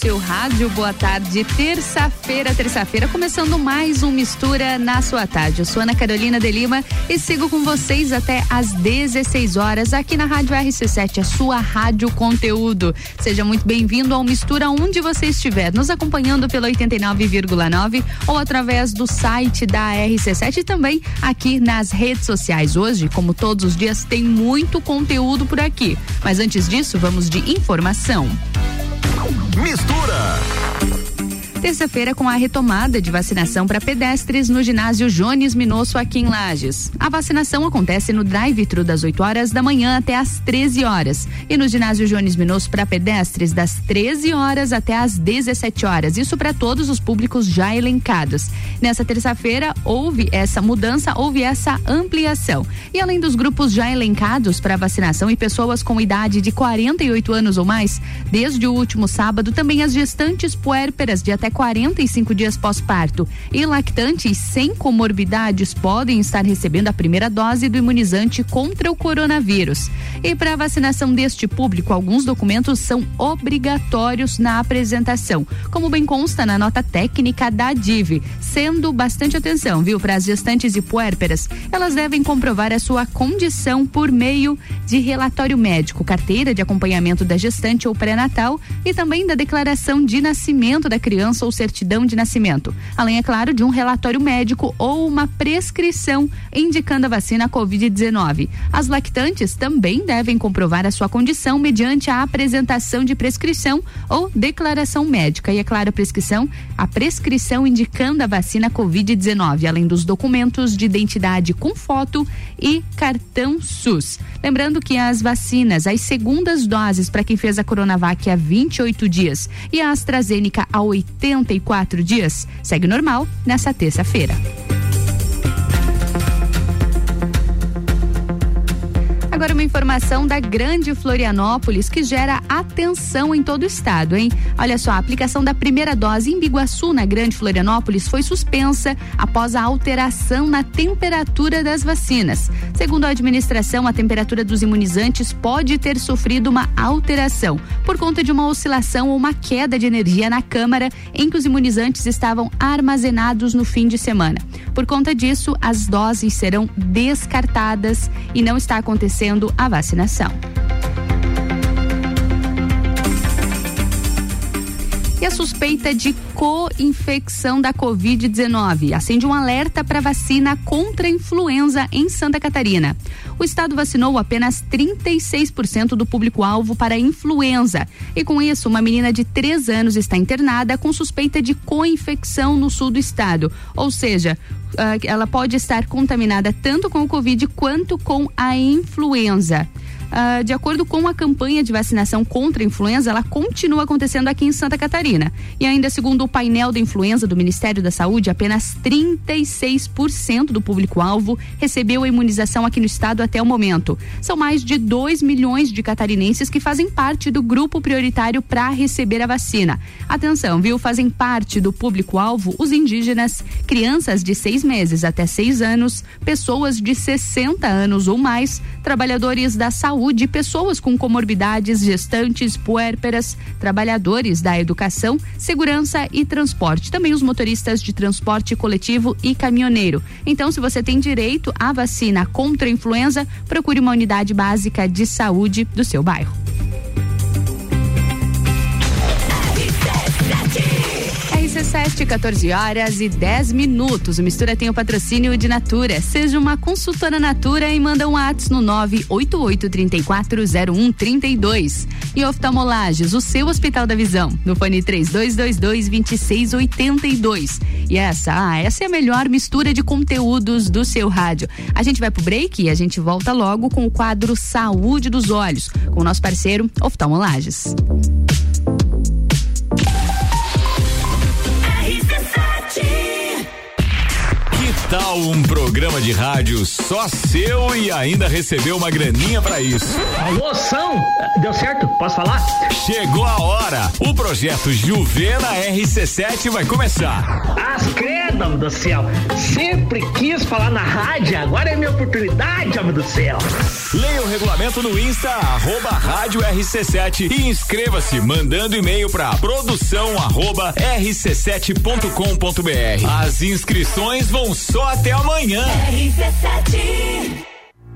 seu rádio. Boa tarde, terça-feira, terça-feira, começando mais um Mistura na sua tarde. Eu sou Ana Carolina de Lima e sigo com vocês até às 16 horas aqui na Rádio RC7, a sua rádio conteúdo. Seja muito bem-vindo ao Mistura onde você estiver, nos acompanhando pelo 89,9 ou através do site da RC7 e também aqui nas redes sociais. Hoje, como todos os dias, tem muito conteúdo por aqui. Mas antes disso, vamos de informação. Mistura. Terça-feira, com a retomada de vacinação para pedestres no ginásio Jones Minosso aqui em Lages. A vacinação acontece no drive-thru das 8 horas da manhã até às 13 horas e no ginásio Jones Minosso para pedestres das 13 horas até às 17 horas. Isso para todos os públicos já elencados. Nessa terça-feira houve essa mudança, houve essa ampliação. E além dos grupos já elencados para vacinação e pessoas com idade de 48 anos ou mais, desde o último sábado também as gestantes puérperas de até 45 dias pós-parto e lactantes sem comorbidades podem estar recebendo a primeira dose do imunizante contra o coronavírus. E para a vacinação deste público, alguns documentos são obrigatórios na apresentação, como bem consta na nota técnica da DIV, sendo bastante atenção, viu, para as gestantes e puérperas. Elas devem comprovar a sua condição por meio de relatório médico, carteira de acompanhamento da gestante ou pré-natal e também da declaração de nascimento da criança ou certidão de nascimento, além, é claro, de um relatório médico ou uma prescrição indicando a vacina Covid-19. As lactantes também devem comprovar a sua condição mediante a apresentação de prescrição ou declaração médica. E, é claro, a prescrição, a prescrição indicando a vacina Covid-19, além dos documentos de identidade com foto e cartão SUS. Lembrando que as vacinas, as segundas doses para quem fez a Coronavac há 28 dias e a AstraZeneca há 80 74 dias. Segue normal nessa terça-feira. Agora uma informação da Grande Florianópolis que gera atenção em todo o estado, hein? Olha só, a aplicação da primeira dose em Biguaçu, na Grande Florianópolis, foi suspensa após a alteração na temperatura das vacinas. Segundo a administração, a temperatura dos imunizantes pode ter sofrido uma alteração por conta de uma oscilação ou uma queda de energia na câmara em que os imunizantes estavam armazenados no fim de semana. Por conta disso, as doses serão descartadas e não está acontecendo a vacinação. E a suspeita de co-infecção da Covid-19 acende um alerta para vacina contra a influenza em Santa Catarina. O estado vacinou apenas 36% do público-alvo para a influenza. E com isso, uma menina de 3 anos está internada com suspeita de co-infecção no sul do estado. Ou seja, ah, ela pode estar contaminada tanto com o Covid quanto com a influenza. Uh, de acordo com a campanha de vacinação contra a influenza, ela continua acontecendo aqui em Santa Catarina. E ainda segundo o painel da influenza do Ministério da Saúde, apenas 36% do público-alvo recebeu a imunização aqui no estado até o momento. São mais de 2 milhões de catarinenses que fazem parte do grupo prioritário para receber a vacina. Atenção, viu? Fazem parte do público-alvo os indígenas, crianças de seis meses até seis anos, pessoas de 60 anos ou mais, trabalhadores da saúde saúde, pessoas com comorbidades, gestantes, puérperas, trabalhadores da educação, segurança e transporte. Também os motoristas de transporte coletivo e caminhoneiro. Então, se você tem direito à vacina contra a influenza, procure uma unidade básica de saúde do seu bairro. RC7, 14 horas e 10 minutos. O Mistura tem o patrocínio de Natura. Seja uma consultora Natura e manda um WhatsApp no 988340132. E oftalmolages, o seu Hospital da Visão, no fone 3222-2682. E essa, ah, essa é a melhor mistura de conteúdos do seu rádio. A gente vai pro break e a gente volta logo com o quadro Saúde dos Olhos, com o nosso parceiro Oftalmolages. Tal um programa de rádio só seu e ainda recebeu uma graninha para isso? Moção, deu certo? Posso falar? Chegou a hora. O projeto Juvena RC7 vai começar. As credo, do céu. Sempre quis falar na rádio, agora é minha oportunidade, homem do céu. Leia o regulamento no Insta, arroba rádio RC7 e inscreva-se mandando e-mail para produção arroba rc7.com.br. As inscrições vão só até amanhã. RC7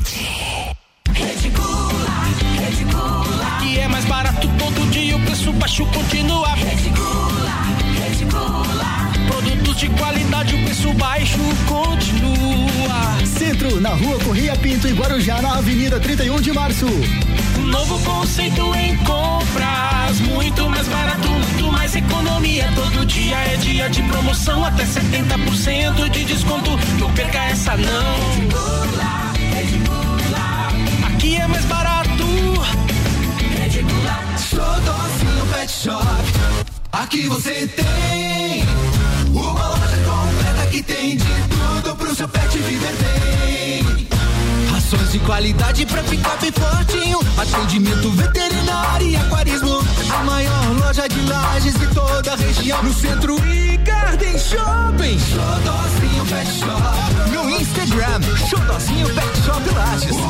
RC7 Reticula, reticula E é mais barato todo dia, o preço baixo continua Reticula, reticula Produtos de qualidade, o preço baixo continua Centro, na rua Correia Pinto e Guarujá, na Avenida 31 de Março um novo conceito em compras, muito mais barato, muito mais economia. Todo dia é dia de promoção, até 70% de desconto. Não perca essa não. É mais barato. Redicula. Sou docinho pet shop. Aqui você tem uma loja completa que tem de tudo pro seu pet viver bem. Rações de qualidade pra ficar bem fortinho. Atendimento veterinário e aquarismo. A maior loja de lajes de toda a região. No centro e Garden Shopping. Xodozinho Pet Shop. No Instagram, Xodozinho Pet Shop Lages.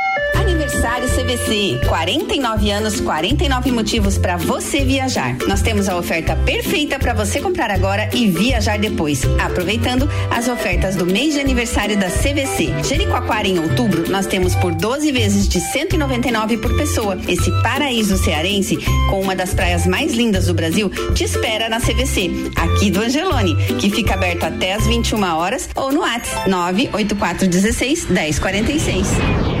Aniversário CVC, 49 anos, 49 motivos para você viajar. Nós temos a oferta perfeita para você comprar agora e viajar depois, aproveitando as ofertas do mês de aniversário da CVC. Jericoacoara em outubro, nós temos por 12 vezes de 199 por pessoa. Esse paraíso cearense, com uma das praias mais lindas do Brasil, te espera na CVC, aqui do Angelone, que fica aberto até às 21 horas ou no WhatsApp 98416 1046.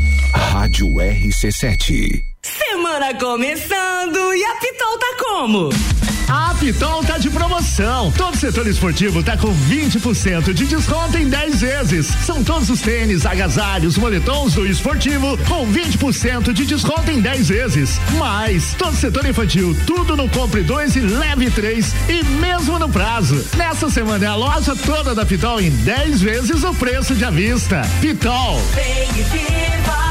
Rádio RC7. Semana começando e a Pitol tá como? A Pitol tá de promoção. Todo setor esportivo tá com 20% de desconto em 10 vezes. São todos os tênis, agasalhos, moletons do esportivo com 20% de desconto em 10 vezes. Mais, todo setor infantil, tudo no compre 2 e leve 3 e mesmo no prazo. Nessa semana é a loja toda da Pitol em 10 vezes o preço de avista. Pitol. Vem e viva.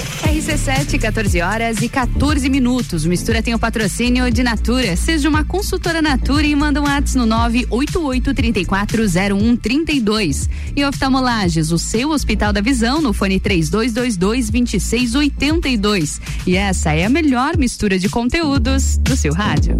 RC7, 14 horas e 14 minutos. Mistura tem o patrocínio de Natura. Seja uma consultora Natura e manda um WhatsApp no 988340132. E oftalmolages, o seu Hospital da Visão, no fone 3222-2682. E essa é a melhor mistura de conteúdos do seu rádio.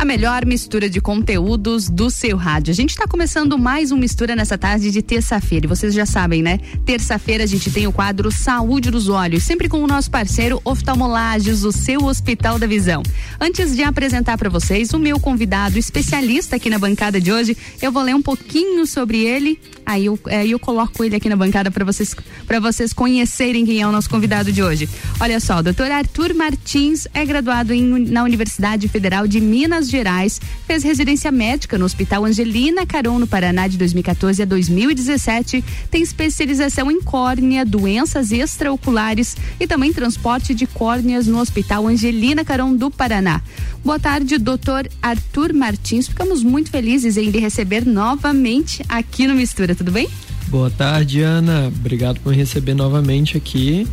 a melhor mistura de conteúdos do seu rádio. A gente está começando mais um mistura nessa tarde de terça-feira. E vocês já sabem, né? Terça-feira a gente tem o quadro Saúde dos Olhos, sempre com o nosso parceiro Oftalmolages, o seu Hospital da Visão. Antes de apresentar para vocês o meu convidado especialista aqui na bancada de hoje, eu vou ler um pouquinho sobre ele. Aí eu, é, eu coloco ele aqui na bancada para vocês para vocês conhecerem quem é o nosso convidado de hoje. Olha só, o doutor Arthur Martins é graduado em, na Universidade Federal de Minas Gerais, fez residência médica no Hospital Angelina Caron, no Paraná, de 2014 a 2017. Tem especialização em córnea, doenças extraoculares e também transporte de córneas no Hospital Angelina Caron do Paraná. Boa tarde, doutor Arthur Martins. Ficamos muito felizes em lhe receber novamente aqui no Mistura, tudo bem? Boa tarde, Ana. Obrigado por me receber novamente aqui.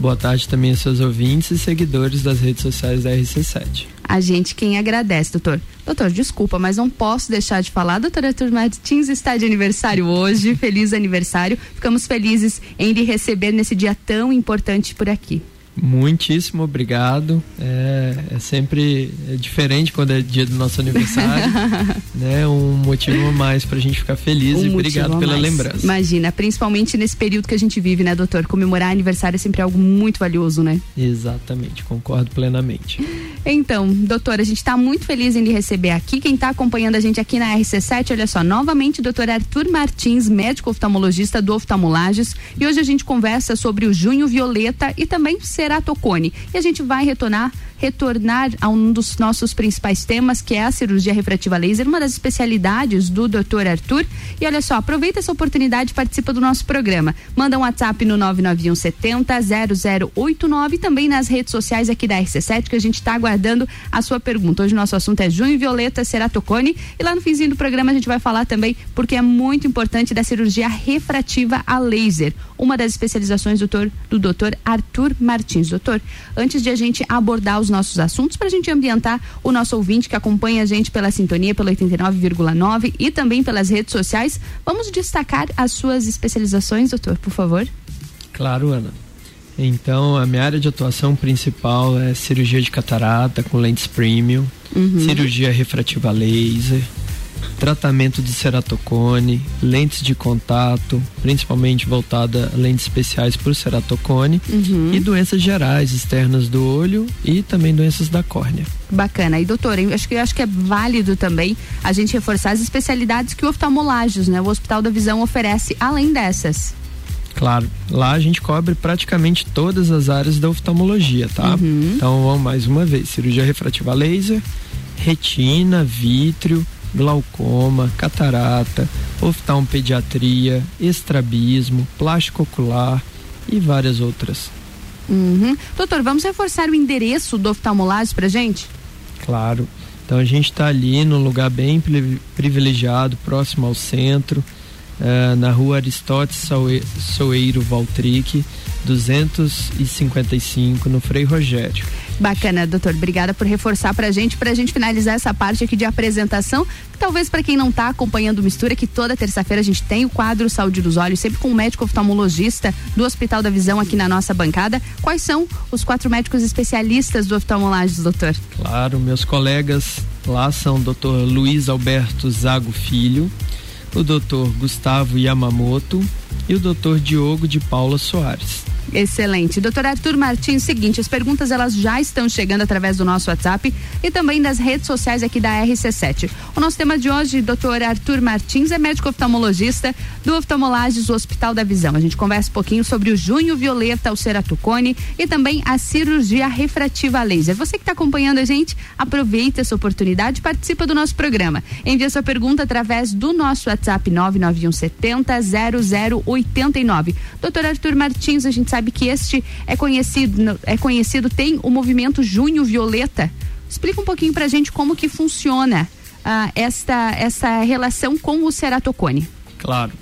Boa tarde também aos seus ouvintes e seguidores das redes sociais da RC7 a gente quem agradece, doutor. Doutor, desculpa, mas não posso deixar de falar. Doutor Arthur Martins está de aniversário hoje. Feliz aniversário. Ficamos felizes em lhe receber nesse dia tão importante por aqui. Muitíssimo obrigado. É, é sempre é diferente quando é dia do nosso aniversário, né? Um motivo a mais para a gente ficar feliz um e obrigado pela lembrança. Imagina, principalmente nesse período que a gente vive, né, doutor? Comemorar aniversário é sempre algo muito valioso, né? Exatamente, concordo plenamente. Então, doutor, a gente está muito feliz em lhe receber aqui. Quem está acompanhando a gente aqui na RC7, olha só, novamente, doutor Arthur Martins, médico oftalmologista do Oftalmolages. E hoje a gente conversa sobre o Junho Violeta e também ceratocone. E a gente vai retornar retornar a um dos nossos principais temas, que é a cirurgia refrativa laser, uma das especialidades do Dr. Arthur. E olha só, aproveita essa oportunidade e participa do nosso programa. Manda um WhatsApp no 991 70 0089 e também nas redes sociais aqui da RC7 que a gente está aguardando a sua pergunta. Hoje nosso assunto é junho violeta ceratocone e lá no finzinho do programa a gente vai falar também porque é muito importante da cirurgia refrativa a laser, uma das especializações do doutor, do doutor Arthur Martins. Doutor, antes de a gente abordar os os nossos assuntos para a gente ambientar o nosso ouvinte que acompanha a gente pela sintonia pelo 89,9 e também pelas redes sociais. Vamos destacar as suas especializações, doutor, por favor? Claro, Ana. Então, a minha área de atuação principal é cirurgia de catarata com lentes premium, uhum. cirurgia refrativa laser, tratamento de ceratocone, lentes de contato, principalmente voltada a lentes especiais para o ceratocone uhum. e doenças gerais externas do olho e também doenças da córnea. Bacana. E doutora, eu acho que eu acho que é válido também a gente reforçar as especialidades que o oftalmolages, né, o Hospital da Visão oferece além dessas. Claro, lá a gente cobre praticamente todas as áreas da oftalmologia, tá? Uhum. Então vamos mais uma vez: cirurgia refrativa laser, retina, vítreo, glaucoma, catarata, oftalmopediatria, estrabismo, plástico ocular e várias outras. Uhum. Doutor, vamos reforçar o endereço do oftalmolagem pra gente? Claro. Então a gente está ali num lugar bem privilegiado, próximo ao centro, uh, na rua Aristóteles Soeiro Valtric, 255, no Frei Rogério. Bacana, doutor. Obrigada por reforçar pra gente, pra gente finalizar essa parte aqui de apresentação. Talvez para quem não tá acompanhando Mistura, que toda terça-feira a gente tem o quadro Saúde dos Olhos, sempre com o médico oftalmologista do Hospital da Visão aqui na nossa bancada. Quais são os quatro médicos especialistas do oftalmolagem, doutor? Claro, meus colegas lá são o doutor Luiz Alberto Zago Filho, o doutor Gustavo Yamamoto e o doutor Diogo de Paula Soares. Excelente. Doutor Arthur Martins, seguinte, as perguntas elas já estão chegando através do nosso WhatsApp e também das redes sociais aqui da RC7. O nosso tema de hoje, doutor Arthur Martins, é médico oftalmologista do Oftalmolages Hospital da Visão. A gente conversa um pouquinho sobre o junho violeta, o ceratocone e também a cirurgia refrativa laser. Você que está acompanhando a gente, aproveita essa oportunidade e participa do nosso programa. Envie sua pergunta através do nosso WhatsApp 99170 0089. Doutor Arthur Martins, a gente sabe sabe que este é conhecido, é conhecido, tem o movimento Junho Violeta. Explica um pouquinho pra gente como que funciona uh, esta, essa relação com o ceratocone. Claro.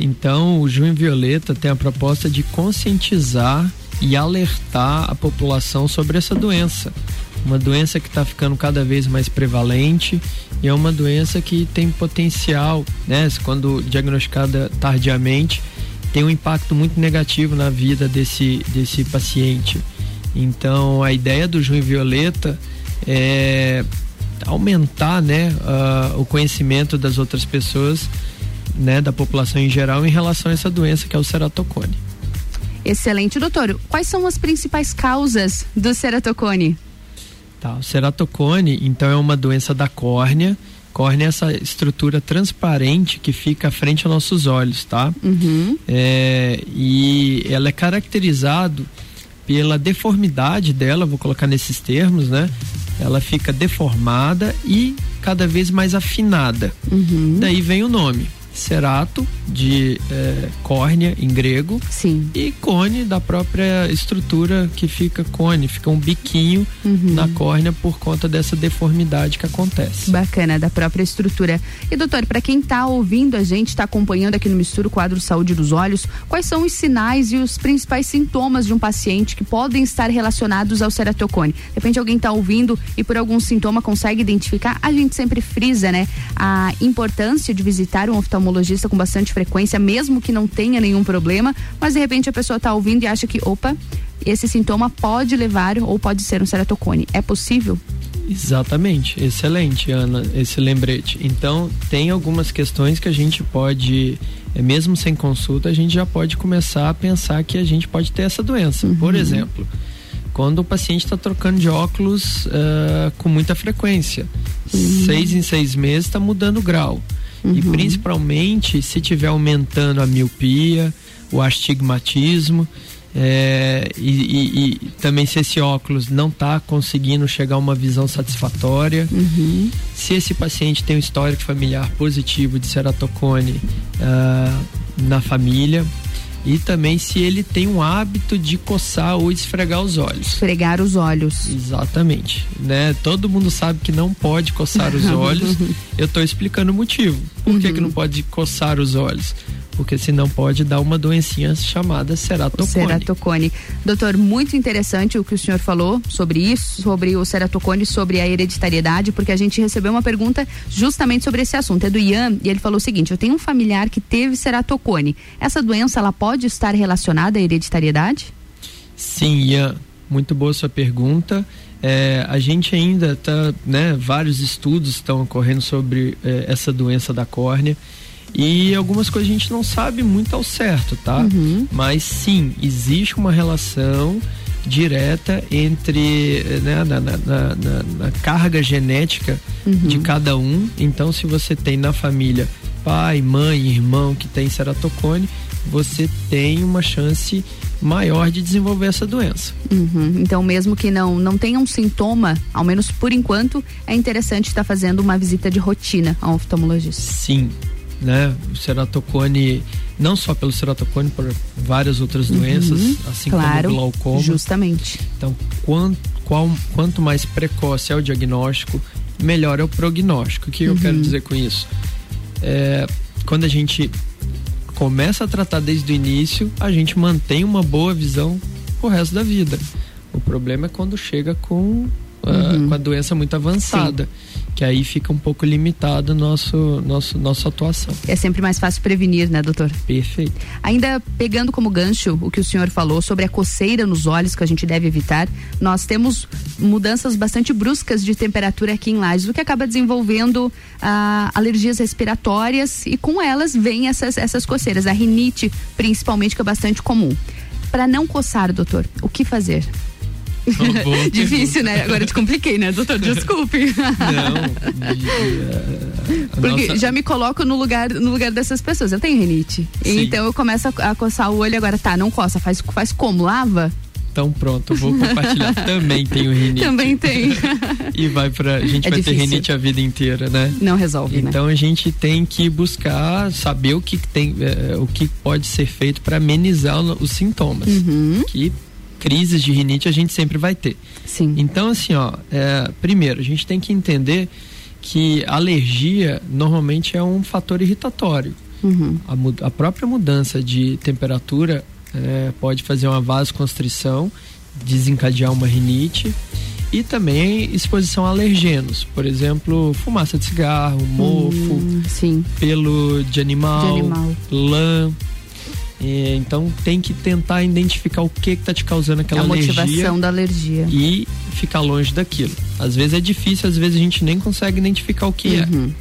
Então, o Junho Violeta tem a proposta de conscientizar e alertar a população sobre essa doença. Uma doença que está ficando cada vez mais prevalente e é uma doença que tem potencial, né? Quando diagnosticada tardiamente, tem um impacto muito negativo na vida desse, desse paciente. Então, a ideia do Junho Violeta é aumentar né, uh, o conhecimento das outras pessoas, né, da população em geral, em relação a essa doença que é o ceratocone. Excelente, doutor. Quais são as principais causas do ceratocone? Tá, o ceratocone, então, é uma doença da córnea. Córnea é essa estrutura transparente que fica à frente aos nossos olhos, tá? Uhum. É, e ela é caracterizado pela deformidade dela, vou colocar nesses termos, né? ela fica deformada e cada vez mais afinada. Uhum. Daí vem o nome. Cerato, de é, córnea em grego. Sim. E cone da própria estrutura que fica cone, fica um biquinho uhum. na córnea por conta dessa deformidade que acontece. Bacana, da própria estrutura. E doutor, para quem está ouvindo a gente, está acompanhando aqui no Misturo Quadro Saúde dos Olhos, quais são os sinais e os principais sintomas de um paciente que podem estar relacionados ao ceratocone? De repente alguém está ouvindo e por algum sintoma consegue identificar, a gente sempre frisa, né, a importância de visitar um oftalmologista oftalmologista com bastante frequência, mesmo que não tenha nenhum problema, mas de repente a pessoa está ouvindo e acha que, opa, esse sintoma pode levar ou pode ser um ceratocone. É possível? Exatamente, excelente, Ana, esse lembrete. Então, tem algumas questões que a gente pode, é, mesmo sem consulta, a gente já pode começar a pensar que a gente pode ter essa doença. Uhum. Por exemplo, quando o paciente está trocando de óculos uh, com muita frequência, uhum. seis em seis meses está mudando o grau. Uhum. E principalmente se tiver aumentando a miopia, o astigmatismo, é, e, e, e, também se esse óculos não está conseguindo chegar a uma visão satisfatória, uhum. se esse paciente tem um histórico familiar positivo de ceratocone uh, na família, e também se ele tem um hábito de coçar ou esfregar os olhos. Esfregar os olhos. Exatamente, né? Todo mundo sabe que não pode coçar os olhos. Eu estou explicando o motivo. Por que, que não pode coçar os olhos? Porque senão pode dar uma doencinha chamada ceratocone. Ceratocone. Doutor, muito interessante o que o senhor falou sobre isso, sobre o ceratocone, sobre a hereditariedade, porque a gente recebeu uma pergunta justamente sobre esse assunto. É do Ian e ele falou o seguinte: eu tenho um familiar que teve ceratocone. Essa doença ela pode estar relacionada à hereditariedade? Sim, Ian. Muito boa sua pergunta. É, a gente ainda está, né, vários estudos estão ocorrendo sobre é, essa doença da córnea. E algumas coisas a gente não sabe muito ao certo, tá? Uhum. Mas sim, existe uma relação direta entre né, na, na, na, na, carga genética uhum. de cada um. Então, se você tem na família pai, mãe, irmão que tem ceratocone, você tem uma chance maior de desenvolver essa doença. Uhum. Então, mesmo que não não tenha um sintoma, ao menos por enquanto, é interessante estar fazendo uma visita de rotina ao oftalmologista. Sim, né? O ceratocone, não só pelo ceratocone, por várias outras doenças, uhum, assim claro, como o glaucoma. Justamente. Então, quanto, qual, quanto mais precoce é o diagnóstico, melhor é o prognóstico. O que uhum. eu quero dizer com isso? É, quando a gente começa a tratar desde o início, a gente mantém uma boa visão o resto da vida. O problema é quando chega com, Uhum. uh, com a doença muito avançada. Sim. Que aí fica um pouco limitado nosso, nosso nossa atuação. É sempre mais fácil prevenir, né, doutor? Perfeito. Ainda pegando como gancho o que o senhor falou sobre a coceira nos olhos que a gente deve evitar, nós temos mudanças bastante bruscas de temperatura aqui em Lages, o que acaba desenvolvendo ah, alergias respiratórias e com elas vem essas, essas coceiras, a rinite principalmente, que é bastante comum. Para não coçar, doutor, o que fazer? Difícil, né? Agora te compliquei, né, doutor? Desculpe. Não. Porque nossa... já me coloco no lugar, no lugar dessas pessoas. Eu tenho rinite. Sim. Então eu começo a, a, coçar o olho agora. Tá, não coça. Faz, faz como? Lava? Então pronto, vou compartilhar. Também tenho rinite. Também tem. e vai pra. A gente É vai difícil. ter rinite a vida inteira, né? Não resolve, né? Então a gente tem que buscar saber o que tem, eh, o que pode ser feito para amenizar os sintomas. Uhum. Que crises de rinite a gente sempre vai ter. Sim. Então assim, ó, é, primeiro a gente tem que entender que alergia normalmente é um fator irritatório. Uhum. A, a própria mudança de temperatura eh, pode fazer uma vasoconstrição, desencadear uma rinite e também exposição a alergenos, por exemplo, fumaça de cigarro, mofo, Hum, pelo de animal, De animal. lã. Então tem que tentar identificar o que está te causando aquela a alergia motivação da alergia. e ficar longe daquilo. Às vezes é difícil, às vezes a gente nem consegue identificar o que é. Uhum.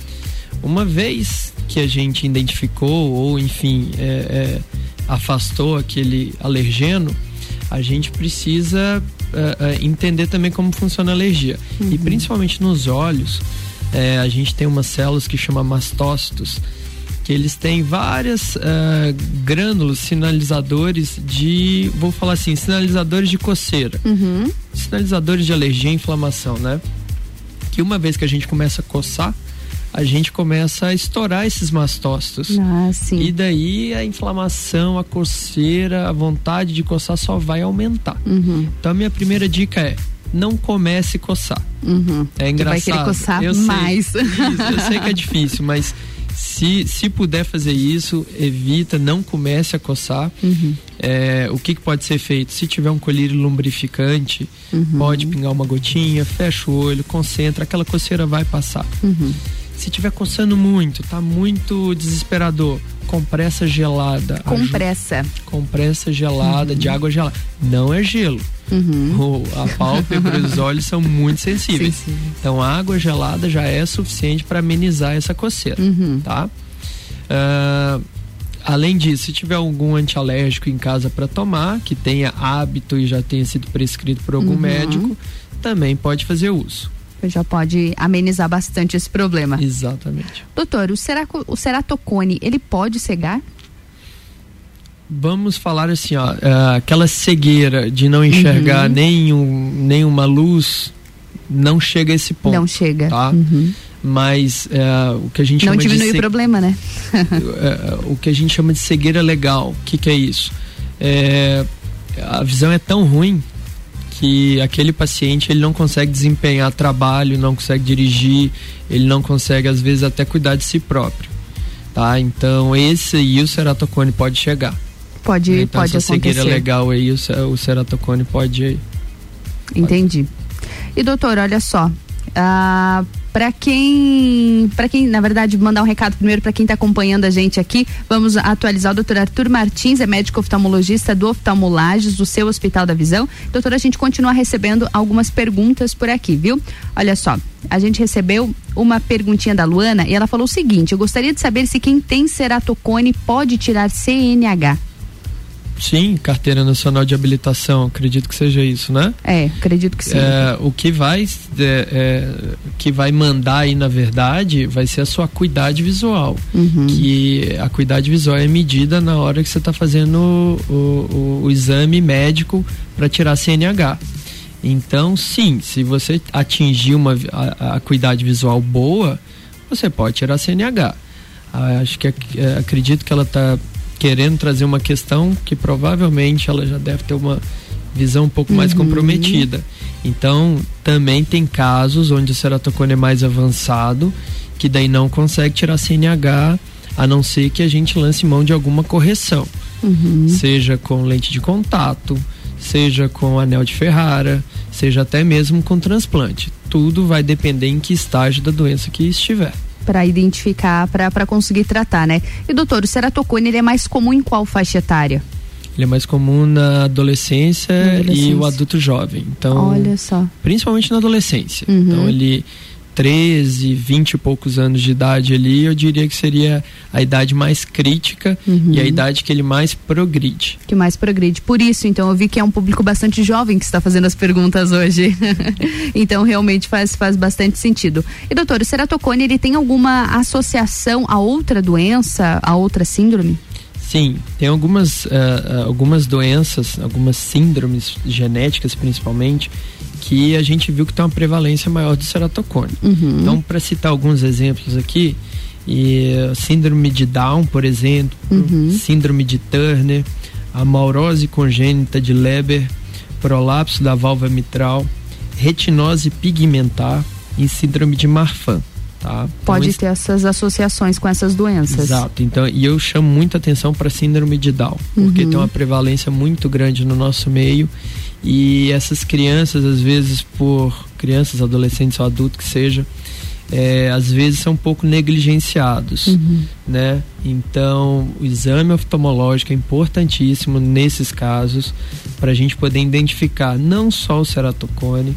Uma vez que a gente identificou ou enfim é, é, afastou aquele alergeno, a gente precisa é, é, entender também como funciona a alergia e principalmente nos olhos é, a gente tem umas células que chama mastócitos que eles têm várias é, grânulos sinalizadores de vou falar assim sinalizadores de coceira Uhum. sinalizadores de alergia e inflamação, né? Que uma vez que a gente começa a coçar, a gente começa a estourar esses mastócitos. Ah, sim. E daí a inflamação, a coceira, a vontade de coçar só vai aumentar. Uhum. Então a minha primeira dica é não comece a coçar. Uhum. É engraçado. vai querer coçar eu sei, mais. Isso, eu sei que é difícil, mas se, se puder fazer isso, evita, não comece a coçar. Uhum. É, o que, que pode ser feito? Se tiver um colírio lubrificante, Uhum. pode pingar uma gotinha, fecha o olho, concentra, aquela coceira vai passar. Uhum. Se tiver coçando muito, tá muito desesperador, compressa gelada. ajuda- Compressa. compressa gelada, de água gelada. Não é gelo. Uhum. O- a pálpebra e os olhos são muito sensíveis. Sensíveis. Então a água gelada já é suficiente para amenizar essa coceira, Uhum. tá? Ah, além disso, se tiver algum antialérgico em casa para tomar, que tenha hábito e já tenha sido prescrito por algum Uhum. médico, também pode fazer uso. Já pode amenizar bastante esse problema. Exatamente. Doutor, o, ceraco, o ceratocone, ele pode cegar? Vamos falar assim, ó, ah, aquela cegueira de não enxergar Uhum. nenhum, nenhuma luz, não chega a esse ponto. Não chega. Tá? Uhum. Mas é, o que a gente Não chama de diminui o ce- problema, né? é, o que a gente chama de cegueira legal. O que, que é isso? É, a visão é tão ruim que aquele paciente ele não consegue desempenhar trabalho, não consegue dirigir, ele não consegue às vezes até cuidar de si próprio, tá? Então esse e o ceratocone pode chegar. Pode, então pode essa acontecer. cegueira legal aí o, o ceratocone pode Entendi. E doutor, olha só. Ah, para quem, para quem, na verdade, mandar um recado primeiro para quem está acompanhando a gente aqui, vamos atualizar o doutor Arthur Martins, é médico oftalmologista do Oftalmolages, do seu Hospital da Visão. Doutor, a gente continua recebendo algumas perguntas por aqui, viu? Olha só, a gente recebeu uma perguntinha da Luana e ela falou o seguinte: eu gostaria de saber se quem tem ceratocone pode tirar CNH. Sim, carteira nacional de habilitação, acredito que seja isso, né? É, acredito que sim. É, o que vai é, é, que vai mandar aí na verdade vai ser a sua acuidade visual Uhum. que a acuidade visual é medida na hora que você está fazendo o, o- o exame médico para tirar CNH então sim se você atingir uma a, a acuidade visual boa você pode tirar CNH Ah, acho que é, acredito que ela está querendo trazer uma questão que provavelmente ela já deve ter uma visão um pouco mais Uhum. comprometida. Então, também tem casos onde o ceratocone é mais avançado, que daí não consegue tirar CNH, a não ser que a gente lance mão de alguma correção, Uhum. seja com lente de contato, seja com anel de Ferrara, seja até mesmo com transplante. Tudo vai depender em que estágio da doença que estiver. Para identificar, para conseguir tratar, né? E doutor, o ceratocone ele é mais comum em qual faixa etária? Ele é mais comum na adolescência, Na adolescência. e o adulto jovem. Então, Olha só. principalmente na adolescência. Uhum. Então ele 13, 20 e poucos anos de idade ali, eu diria que seria a idade mais crítica Uhum. e a idade que ele mais progride. Que mais progride. Por isso, então, eu vi que é um público bastante jovem que está fazendo as perguntas hoje. então, realmente faz, faz bastante sentido. E, doutor, o ceratocone, ele tem alguma associação a outra doença, a outra síndrome? Sim, tem algumas, uh, algumas doenças, algumas síndromes genéticas principalmente, que a gente viu que tem uma prevalência maior do ceratocone. Uhum. Então, para citar alguns exemplos aqui, e síndrome de Down, por exemplo, Uhum. síndrome de Turner, a maurose congênita de Leber, prolapso da válvula mitral, retinose pigmentar e síndrome de Marfan. Tá? Então, Pode esse- ter essas associações com essas doenças. Exato. Então, e eu chamo muita atenção para síndrome de Down, porque Uhum. tem uma prevalência muito grande no nosso meio e essas crianças, às vezes, por crianças, adolescentes ou adultos que seja, é, às vezes são um pouco negligenciados, Uhum. né? Então, o exame oftalmológico é importantíssimo nesses casos para a gente poder identificar não só o ceratocone,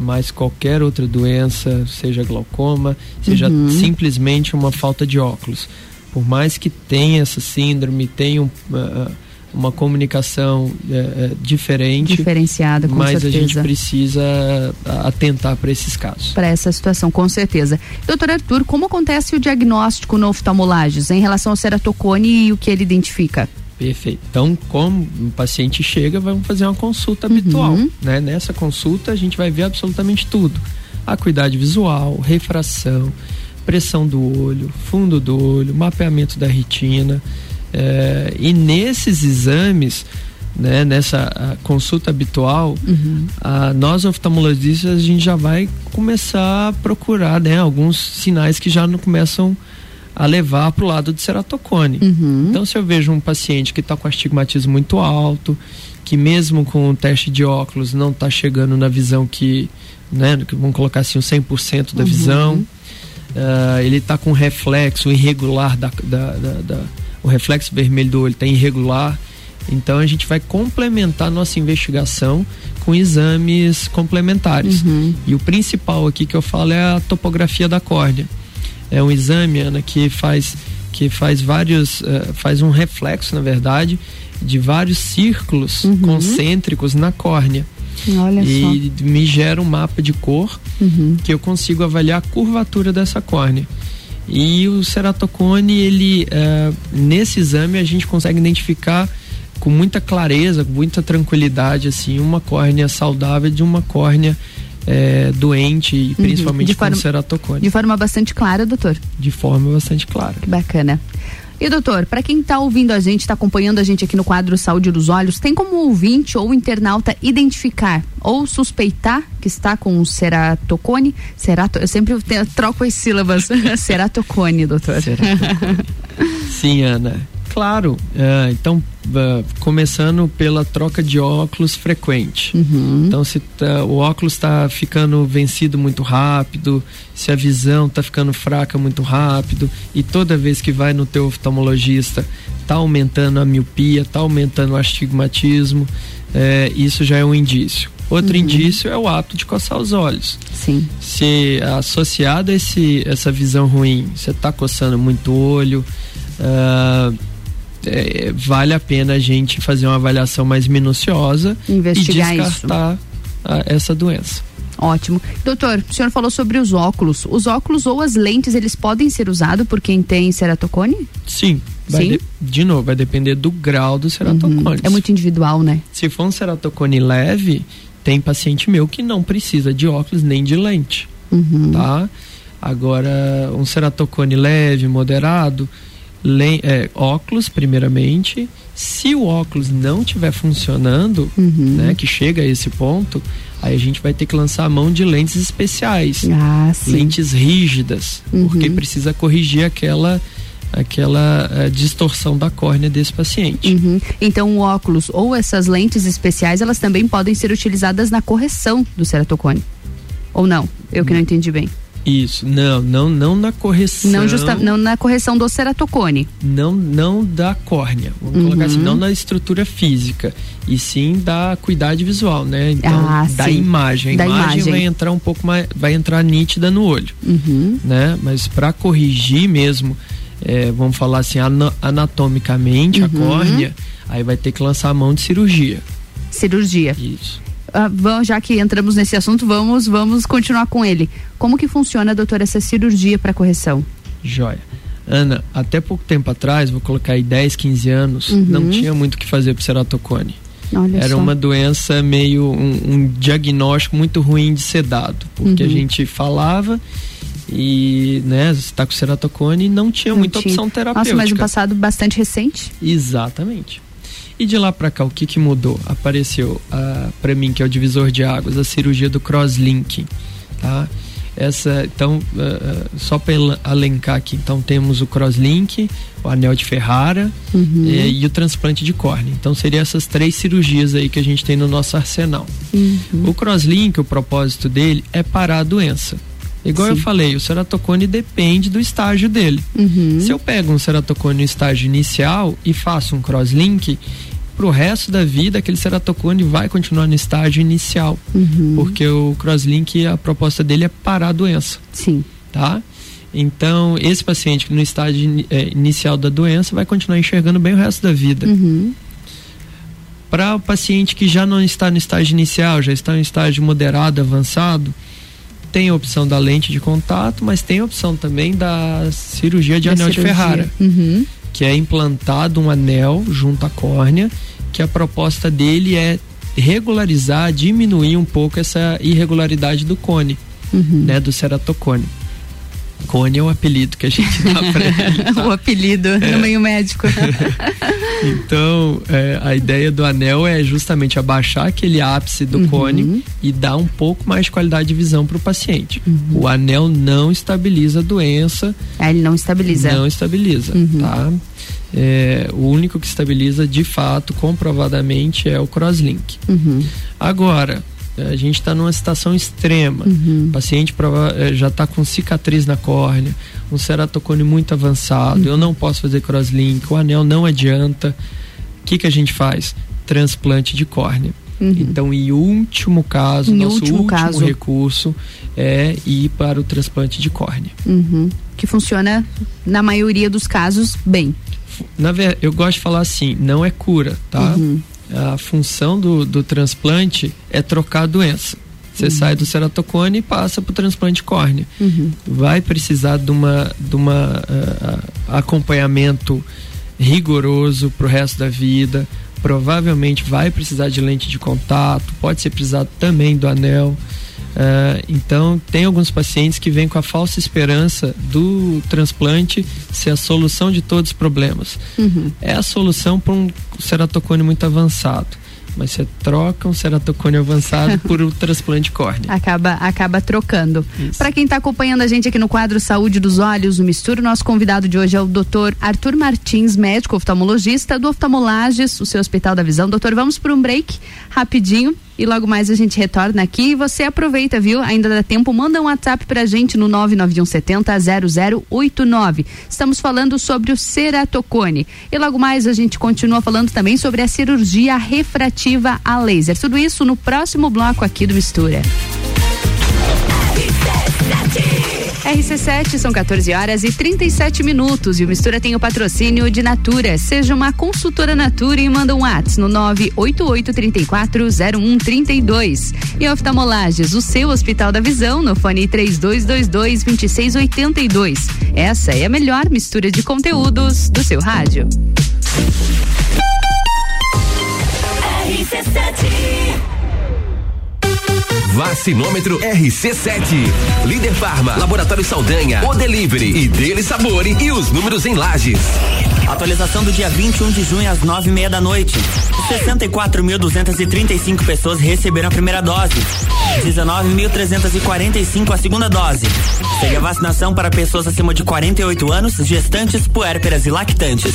mas qualquer outra doença, seja glaucoma, seja Uhum. simplesmente uma falta de óculos. Por mais que tenha essa síndrome, tenha um, ah, uma comunicação eh, eh, diferente, Diferenciada, com mas a gente certeza. precisa ah, atentar para esses casos. Para essa situação, com certeza. Doutor Arthur, como acontece o diagnóstico no oftalmolages em relação ao ceratocone e o que ele identifica? Perfeito. Então, como o paciente chega, vamos fazer uma consulta habitual. Né? Nessa consulta, a gente vai ver absolutamente tudo: acuidade visual, refração, pressão do olho, fundo do olho, mapeamento da retina. Eh, e nesses exames, né, nessa ah, consulta habitual, a nós oftalmologistas a gente já vai começar a procurar né, alguns sinais que já não começam a levar para o lado de ceratocone. Então, se eu vejo um paciente que está com astigmatismo muito alto, que mesmo com o teste de óculos não está chegando na visão que, né, que vamos colocar assim, o 100% da Uhum. visão, ah, ele está com reflexo irregular, da, da, da- da- o reflexo vermelho do olho está irregular, então a gente vai complementar a nossa investigação com exames complementares. E o principal aqui que eu falo é a topografia da córnea. É um exame, Ana, que faz que faz vários eh, faz um reflexo, na verdade, de vários círculos concêntricos na córnea. Olha e me gera um mapa de cor Uhum. que eu consigo avaliar a curvatura dessa córnea. E o ceratocone, ele eh, nesse exame a gente consegue identificar com muita clareza, com muita tranquilidade, assim, uma córnea saudável de uma córnea eh, doente, e Uhum. principalmente De com forma- ceratocone. De forma bastante clara, doutor. De forma bastante clara. Que bacana. E doutor, para quem está ouvindo a gente, está acompanhando a gente aqui no quadro Saúde dos Olhos, tem como ouvinte ou internauta identificar ou suspeitar que está com ceratocone? Cerato, eu sempre troco as sílabas. ceratocone, doutor. Sim, Ana. Claro. É, então, ah, começando pela troca de óculos frequente. Então, se tá- o óculos está ficando vencido muito rápido, se a visão está ficando fraca muito rápido, e toda vez que vai no teu oftalmologista está aumentando a miopia, está aumentando o astigmatismo, é, isso já é um indício. Outro Uhum. indício é o hábito de coçar os olhos. Sim. Se associado a esse, essa visão ruim, você está coçando muito o olho, ah, é, vale a pena a gente fazer uma avaliação mais minuciosa Investigar e descartar ah, essa doença. Ótimo. Doutor, o senhor falou sobre os óculos. Os óculos ou as lentes, eles podem ser usados por quem tem ceratocone? Sim, vai Sim? de, de novo, vai depender do grau do ceratocone. É muito individual, né? Se for um ceratocone leve, tem paciente meu que não precisa de óculos nem de lente, Uhum. tá? Agora, um ceratocone leve, moderado, é, óculos primeiramente. Se o óculos não estiver funcionando, Uhum. né, que chega a esse ponto, aí a gente vai ter que lançar a mão de lentes especiais, Ah, sim. lentes rígidas, Uhum. porque precisa corrigir aquela aquela eh, distorção da córnea desse paciente. Uhum. Então, o óculos ou essas lentes especiais, elas também podem ser utilizadas na correção do ceratocone. Ou não? Eu que não entendi bem. Isso, não, não, não na correção. Não, justa, não na correção do ceratocone. não, não da córnea, vamos Uhum. colocar assim, não na estrutura física, e sim da cuidade visual, né? Então, Ah, da sim. imagem. A Da imagem, imagem. vai entrar um pouco mais, vai entrar nítida no olho, Uhum. né? Mas para corrigir mesmo, é, vamos falar assim, ana- anatomicamente a Uhum. córnea, aí vai ter que lançar a mão de cirurgia. Cirurgia. Isso. Ah, já que entramos nesse assunto, vamos, vamos continuar com ele. Como que funciona, doutor, essa cirurgia para correção? Joia. Ana, até pouco tempo atrás, vou colocar aí 10, 15 anos, Uhum. não tinha muito o que fazer pro ceratocone. Olha Era só. uma doença meio um, um diagnóstico muito ruim de ser dado, porque Uhum. a gente falava e, né, você tá com ceratocone e não tinha Não muita tinha. opção terapêutica. Nossa, mas um passado bastante recente. Exatamente. E de lá pra cá, o que que mudou? Apareceu ah, pra mim, que é o divisor de águas, a cirurgia do crosslinking, tá? Essa, então, ah, só para alencar aqui, então temos o crosslink, o anel de Ferrara Uhum. eh, e o transplante de córnea. Então, seriam essas três cirurgias aí que a gente tem no nosso arsenal. Uhum. O crosslink, o propósito dele é parar a doença. Igual eu Sim. falei, o ceratocone depende do estágio dele. Uhum. Se eu pego um ceratocone no estágio inicial e faço um crosslink, pro resto da vida aquele ceratocone vai continuar no estágio inicial. Uhum. Porque o crosslink, a proposta dele é parar a doença. Sim. Tá? Então, esse paciente no estágio eh, inicial da doença vai continuar enxergando bem o resto da vida. Uhum. Para o paciente que já não está no estágio inicial, já está no estágio moderado, avançado, tem a opção da lente de contato, mas tem a opção também da cirurgia de Da anel de cirurgia. Ferrara, Uhum. que é implantado um anel junto à córnea, que a proposta dele é regularizar, diminuir um pouco essa irregularidade do cone, Uhum. né, do ceratocone. Cone é o apelido que a gente dá para ele. tá? o apelido É. no meio médico. Então, é, a ideia do anel é justamente abaixar aquele ápice do Uhum. cone e dar um pouco mais de qualidade de visão para o paciente. Uhum. O anel não estabiliza a doença. Ah, ele não estabiliza. Não estabiliza, Uhum. tá? É, o único que estabiliza de fato, comprovadamente, é o crosslink. Uhum. Agora, a gente está numa situação extrema. Uhum. O paciente eh, já está com cicatriz na córnea, um ceratocone muito avançado, eu não posso fazer crosslink, o anel não adianta. O que, que a gente faz? Transplante de córnea. Uhum. Então, em último caso, Em nosso último último caso. recurso é ir para o transplante de córnea. Uhum. Que funciona, na maioria dos casos, bem. Na eu gosto de falar assim, não é cura, tá? Uhum. A função do, do transplante é trocar a doença. Você Uhum. sai do ceratocone e passa para o transplante de córnea. Uhum. Vai precisar de uma, de uma ah, acompanhamento rigoroso para o resto da vida. Provavelmente vai precisar de lente de contato, pode ser precisado também do anel. Ah, então, tem alguns pacientes que vêm com a falsa esperança do transplante ser a solução de todos os problemas. Uhum. É a solução para um ceratocone muito avançado. Mas você troca um ceratocone avançado por um transplante de córnea. Acaba, acaba trocando. Para quem está acompanhando a gente aqui no quadro Saúde dos Olhos, o Misturo, nosso convidado de hoje é o Dr. Arthur Martins, médico oftalmologista do Oftalmolages, o seu Hospital da Visão. Doutor, vamos para um break rapidinho e logo mais a gente retorna aqui. E você aproveita, viu? Ainda dá tempo, manda um WhatsApp pra gente no 99170 0089. Estamos falando sobre o ceratocone. E logo mais a gente continua falando também sobre a cirurgia refrativa a laser. Tudo isso no próximo bloco aqui do Mistura. RC7 são 14 horas e 37 minutos e o Mistura tem o patrocínio de Natura. Seja uma consultora Natura e manda um WhatsApp no 988340132. E Oftalmolages, o seu Hospital da Visão, no fone 3222-2682. Essa é a melhor mistura de conteúdos do seu rádio. Vacinômetro RC7. Líder Farma, Laboratório Saldanha, O Delivery e Dele Sabore e os números em lajes. Atualização do dia 21 de junho às nove e meia da noite. 64.235 pessoas receberam a primeira dose. 19.345 a segunda dose. Segue a vacinação para pessoas acima de 48 anos, gestantes, puérperas e lactantes.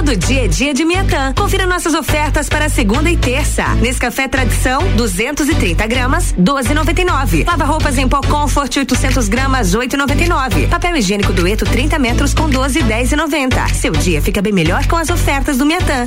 Todo dia é dia de Miatã. Confira nossas ofertas para segunda e terça. Nescafé Tradição, 230 gramas, 12,99. Lava roupas em pó Comfort, 800 gramas, 8,99. Papel higiênico Dueto, 30 metros com 12, 10,90. Seu dia fica bem melhor com as ofertas do Miatã.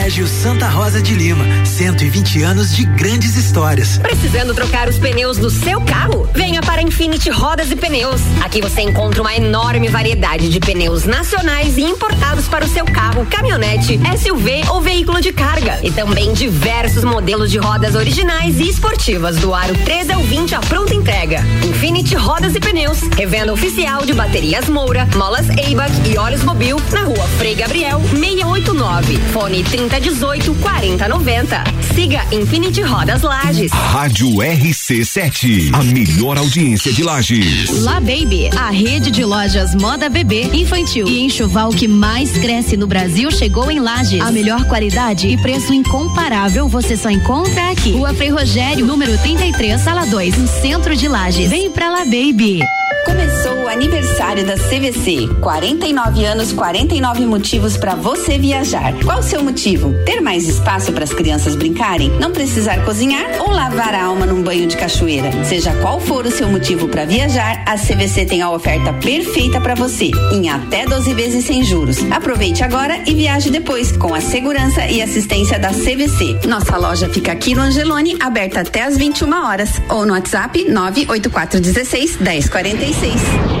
Santa Rosa de Lima, 120 anos de grandes histórias. Precisando trocar os pneus do seu carro? Venha para Infinity Rodas e Pneus. Aqui você encontra uma enorme variedade de pneus nacionais e importados para o seu carro, caminhonete, SUV ou veículo de carga. E também diversos modelos de rodas originais e esportivas do aro 13 ao 20 à pronta entrega. Infinity Rodas e Pneus, revenda oficial de baterias Moura, molas Eibach e óleos Mobil na rua Frei Gabriel 689. Fone 3018 4090. Siga Infinity Rodas Lages. Rádio RC7, a melhor audiência de Lages. La Baby, a rede de lojas moda bebê, infantil e enxoval que mais cresce no Brasil chegou em Lages. A melhor qualidade e preço incomparável você só encontra aqui. Rua Frei Rogério, número 33, sala 2, no centro de Lages. Vem pra La Baby. Começou o aniversário da CVC. 49 anos, 49 motivos para você viajar. Qual o seu motivo? Ter mais espaço para as crianças brincarem? Não precisar cozinhar ou lavar a alma num banho de cachoeira? Seja qual for o seu motivo para viajar, a CVC tem a oferta perfeita para você, em até 12 vezes sem juros. Aproveite agora e viaje depois, com a segurança e assistência da CVC. Nossa loja fica aqui no Angelone, aberta até às 21 horas, ou no WhatsApp 98416 1046. RC7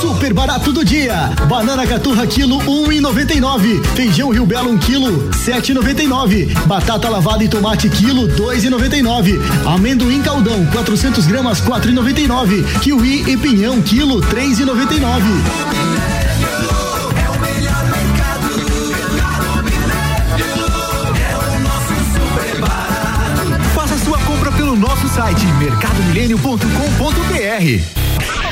Super barato do dia. Banana caturra quilo um e noventa e nove. Feijão Rio Belo um quilo sete e noventa e nove. Batata lavada e tomate quilo dois e noventa e nove. Amendoim caldão 400 gramas quatro e noventa e nove. Kiwi e pinhão quilo três e noventa e nove. Faça sua compra pelo nosso site mercadomilênio.com.br.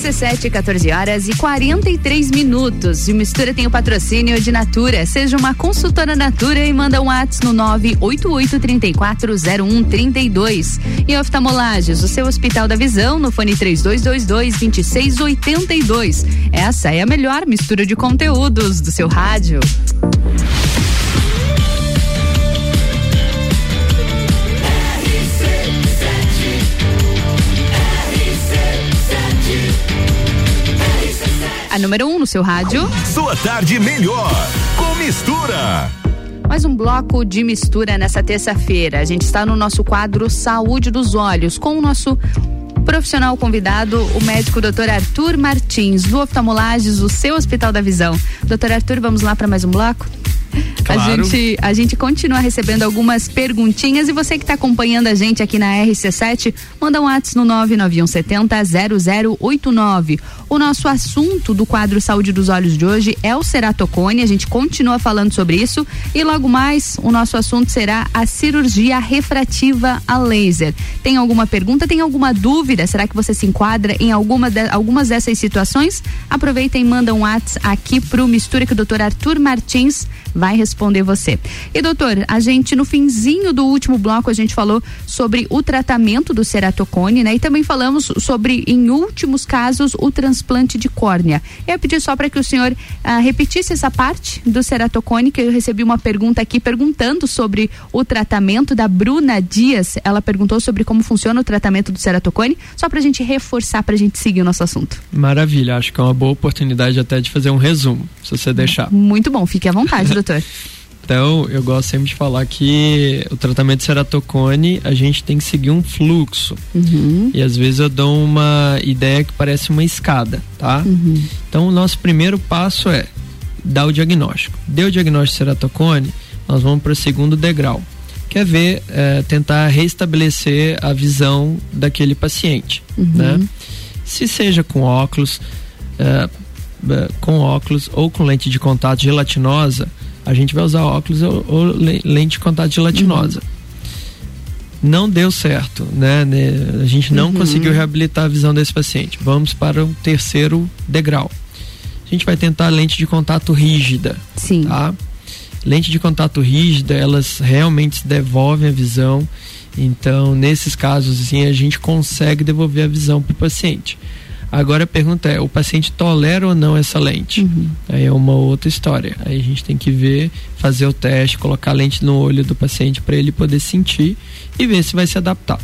RC7, 14 horas e 43 minutos. E o Mistura tem o patrocínio de Natura. Seja uma consultora Natura e manda um WhatsApp no 988340132. E oftalmolages, o seu Hospital da Visão, no fone 3222-2682. Essa é a melhor mistura de conteúdos do seu rádio. A número 1 um no seu rádio. Sua tarde melhor com mistura. Mais um bloco de mistura nessa terça-feira. A gente está no nosso quadro Saúde dos Olhos com o nosso profissional convidado, o médico Dr. Arthur Martins, do Oftalmolages, o seu Hospital da Visão. Doutor Arthur, vamos lá para mais um bloco? Claro. A gente, a gente continua recebendo algumas perguntinhas e você que está acompanhando a gente aqui na RC7, manda um WhatsApp no 99170 0089 O nosso assunto do quadro Saúde dos Olhos de hoje é o ceratocone. A gente continua falando sobre isso e logo mais o nosso assunto será a cirurgia refrativa a laser. Tem alguma pergunta? Tem alguma dúvida? Será que você se enquadra em alguma de, algumas dessas situações? Aproveita e manda um WhatsApp aqui pro Mistura que o doutor Arthur Martins vai responder você. E doutor, a gente no finzinho do último bloco a gente falou sobre o tratamento do ceratocone, né? E também falamos sobre em últimos casos o transplante de córnea. Eu pedi só para que o senhor ah, repetisse essa parte do ceratocone que eu recebi uma pergunta aqui perguntando sobre o tratamento da Bruna Dias. Ela perguntou sobre como funciona o tratamento do ceratocone, só para a gente reforçar, para a gente seguir o nosso assunto. Maravilha, acho que é uma boa oportunidade até de fazer um resumo, se você deixar. Muito bom, fique à vontade, doutor. Então, eu gosto sempre de falar que o tratamento de ceratocone, a gente tem que seguir um fluxo. Uhum. E às vezes eu dou uma ideia que parece uma escada, tá? Uhum. Então, o nosso primeiro passo é dar o diagnóstico. Deu o diagnóstico de ceratocone, nós vamos para o segundo degrau, que é ver, é, tentar restabelecer a visão daquele paciente, Uhum. né? Se seja com óculos, é, é, com óculos ou com lente de contato gelatinosa, a gente vai usar óculos ou, ou le- lente de contato gelatinosa. Não deu certo, né? né? A gente não Uhum. conseguiu reabilitar a visão desse paciente. Vamos para o terceiro degrau. A gente vai tentar lente de contato rígida. Sim. Tá? Lente de contato rígida, elas realmente devolvem a visão. Então, nesses casos, assim, a gente consegue devolver a visão para o paciente. Agora a pergunta é: o paciente tolera ou não essa lente? Aí é uma outra história. Aí a gente tem que ver, fazer o teste, colocar a lente no olho do paciente para ele poder sentir e ver se vai se adaptar.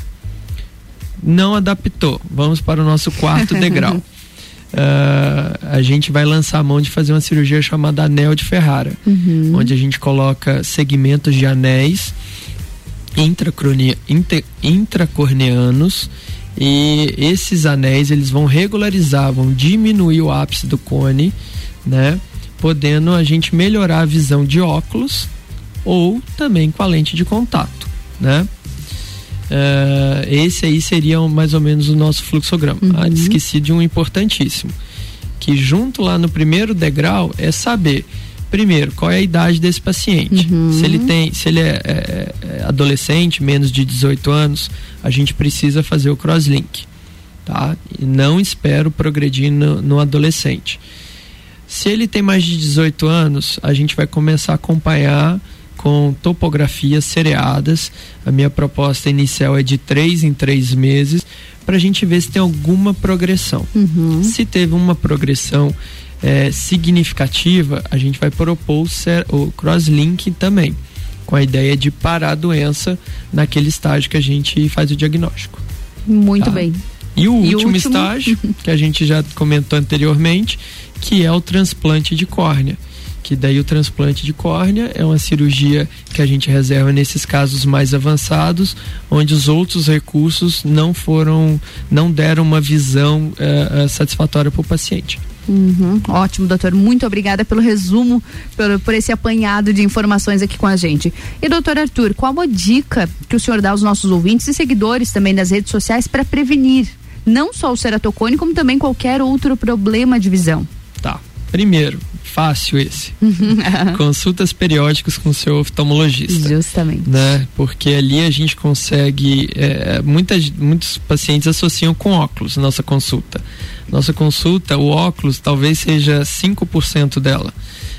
Não adaptou. Vamos para o nosso quarto degrau. Ah, a gente vai lançar a mão de fazer uma cirurgia chamada anel de Ferrara, Uhum. onde a gente coloca segmentos de anéis intracrone- inter- intracorneanos e esses anéis eles vão regularizar, vão diminuir o ápice do cone, né? Podendo a gente melhorar a visão de óculos ou também com a lente de contato, né? Eh, esse aí seria mais ou menos o nosso fluxograma. Ah, esqueci de um importantíssimo, que junto lá no primeiro degrau é saber primeiro qual é a idade desse paciente. Se ele tem, se ele é, é, é adolescente, menos de 18 anos, a gente precisa fazer o crosslink, tá? E não espero progredir no, no adolescente. Se ele tem mais de 18 anos, a gente vai começar a acompanhar com topografias seriadas. A minha proposta inicial é de três em três meses, para a gente ver se tem alguma progressão. Se teve uma progressão eh, significativa, a gente vai propor o, cer- o crosslink também, com a ideia de parar a doença naquele estágio que a gente faz o diagnóstico. Muito Tá. bem. E o E último, último? estágio, que a gente já comentou anteriormente, que é o transplante de córnea. Que daí o transplante de córnea é uma cirurgia que a gente reserva nesses casos mais avançados, onde os outros recursos não foram, não deram uma visão eh, satisfatória para o paciente. Uhum. Ótimo, doutor. Muito obrigada pelo resumo, por, por esse apanhado de informações aqui com a gente. E, doutor Arthur, qual a dica que o senhor dá aos nossos ouvintes e seguidores também nas redes sociais para prevenir não só o ceratocone, como também qualquer outro problema de visão? Tá. Primeiro, fácil esse. Consultas periódicas com o seu oftalmologista. Justamente. Né? Porque ali a gente consegue. é, muitas, muitos pacientes associam com óculos nossa consulta. Nossa consulta, o óculos talvez seja 5% dela.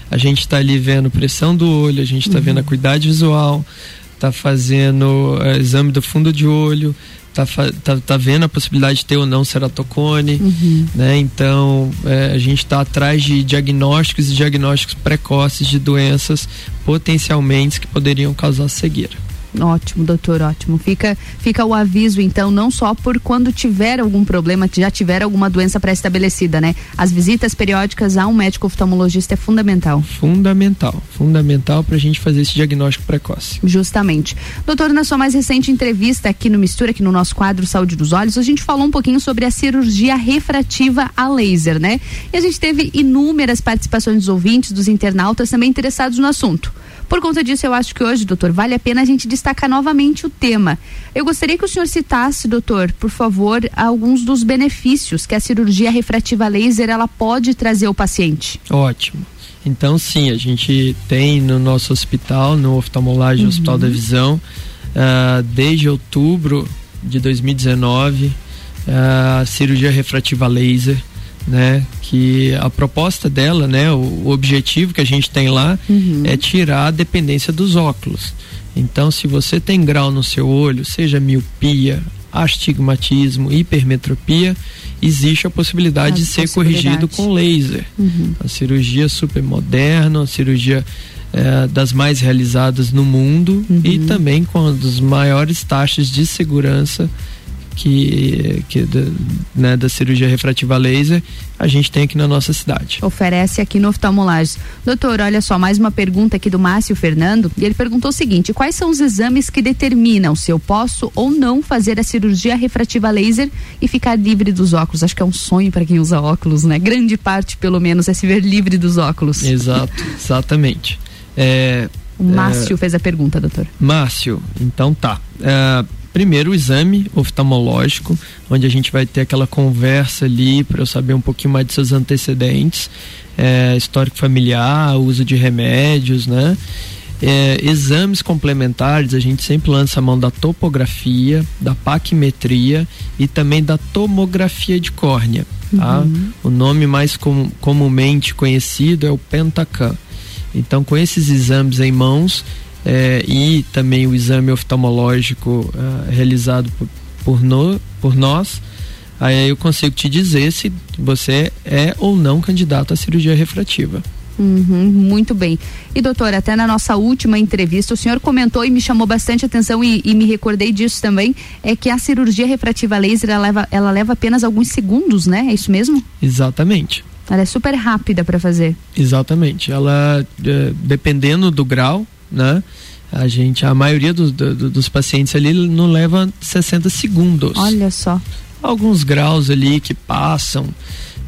A gente está ali vendo pressão do olho, a gente está vendo a acuidade visual, está fazendo é, exame do fundo de olho, está tá, tá vendo a possibilidade de ter ou não ceratocone, né? Então é, a gente está atrás de diagnósticos e diagnósticos precoces de doenças potencialmente que poderiam causar cegueira. Ótimo, doutor, ótimo. Fica, fica o aviso, então, não só por quando tiver algum problema, já tiver alguma doença pré-estabelecida, né? As visitas periódicas a um médico oftalmologista é fundamental. Fundamental, fundamental para a gente fazer esse diagnóstico precoce. Justamente. Doutor, na sua mais recente entrevista aqui no Mistura, aqui no nosso quadro Saúde dos Olhos, a gente falou um pouquinho sobre a cirurgia refrativa a laser, né? E a gente teve inúmeras participações dos ouvintes, dos internautas também interessados no assunto. Por conta disso, eu acho que hoje, doutor, vale a pena a gente destacar novamente o tema. Eu gostaria que o senhor citasse, doutor, por favor, alguns dos benefícios que a cirurgia refrativa laser ela pode trazer ao paciente. Ótimo. Então, sim, a gente tem no nosso hospital, no oftalmolagem uhum. Hospital da Visão, uh, desde outubro de 2019, a uh, cirurgia refrativa laser, né? Que a proposta dela, né? O, o objetivo que a gente tem lá uhum. é tirar a dependência dos óculos. Então, se você tem grau no seu olho, seja miopia, astigmatismo, hipermetropia, existe a possibilidade a de ser corrigido com laser. Uhum. A cirurgia super moderna, a cirurgia é, das mais realizadas no mundo uhum. e também com as maiores taxas de segurança que, que da, né, da cirurgia refrativa laser a gente tem aqui na nossa cidade. Oferece aqui no oftalmolagem. Doutor, olha só, mais uma pergunta aqui do Márcio Fernando, e ele perguntou o seguinte: quais são os exames que determinam se eu posso ou não fazer a cirurgia refrativa laser e ficar livre dos óculos? Acho que é um sonho para quem usa óculos, né? Grande parte, pelo menos, é se ver livre dos óculos. Exato, exatamente. É, o Márcio é, fez a pergunta, doutor. Márcio, então tá. É, primeiro o exame oftalmológico, onde a gente vai ter aquela conversa ali para eu saber um pouquinho mais de seus antecedentes, é, histórico familiar, uso de remédios, né? É, exames complementares, a gente sempre lança a mão da topografia, da paquimetria e também da tomografia de córnea. Tá? Uhum. O nome mais com, comumente conhecido é o Pentacam. Então, com esses exames em mãos, é, e também o exame oftalmológico uh, realizado por, por, no, por nós, aí eu consigo te dizer se você é ou não candidato à cirurgia refrativa. Uhum, muito bem. E doutor, até na nossa última entrevista, o senhor comentou e me chamou bastante atenção e, e me recordei disso também, é que a cirurgia refrativa laser ela leva, ela leva apenas alguns segundos, né? É isso mesmo? Exatamente. Ela é super rápida para fazer. Exatamente. Ela, é, dependendo do grau, né? A gente, a maioria do, do, dos pacientes ali não leva 60 segundos. Olha só. Alguns graus ali que passam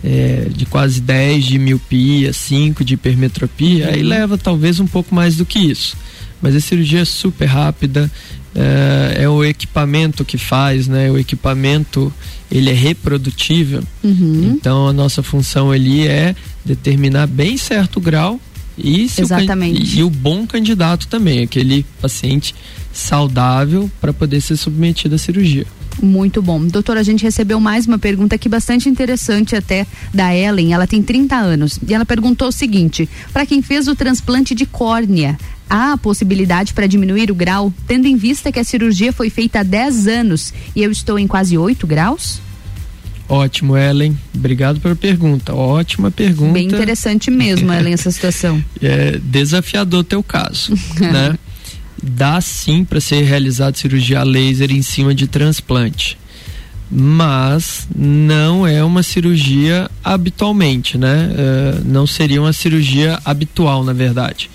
é, de quase 10 de miopia, 5 de hipermetropia, uhum. aí leva talvez um pouco mais do que isso. Mas a cirurgia é super rápida, é, é o equipamento que faz, né? O equipamento ele é reprodutível, uhum. então a nossa função ali é determinar bem certo grau e, Exatamente. O, e o bom candidato também, aquele paciente saudável para poder ser submetido à cirurgia. Muito bom. Doutora, a gente recebeu mais uma pergunta aqui bastante interessante até da Ellen. Ela tem 30 anos e ela perguntou o seguinte: para quem fez o transplante de córnea, há a possibilidade para diminuir o grau, tendo em vista que a cirurgia foi feita há 10 anos e eu estou em quase 8 graus? Ótimo, Ellen. Obrigado pela pergunta. Ótima pergunta. Bem interessante mesmo, Ellen, essa situação. É desafiador teu caso, né? Dá sim para ser realizada cirurgia laser em cima de transplante. Mas não é uma cirurgia habitualmente, né? Uh, não seria uma cirurgia habitual, na verdade.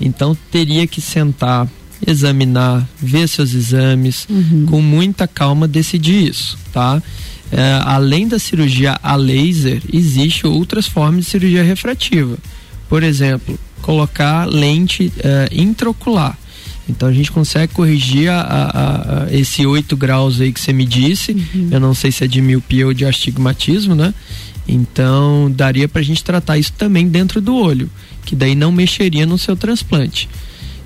Então teria que sentar, examinar, ver seus exames, uhum. com muita calma decidir isso, tá? É, além da cirurgia a laser, existe outras formas de cirurgia refrativa. Por exemplo, colocar lente é, intraocular. Então a gente consegue corrigir a, a, a, esse 8 graus aí que você me disse. Uhum. Eu não sei se é de miopia ou de astigmatismo, né? Então daria para a gente tratar isso também dentro do olho, que daí não mexeria no seu transplante.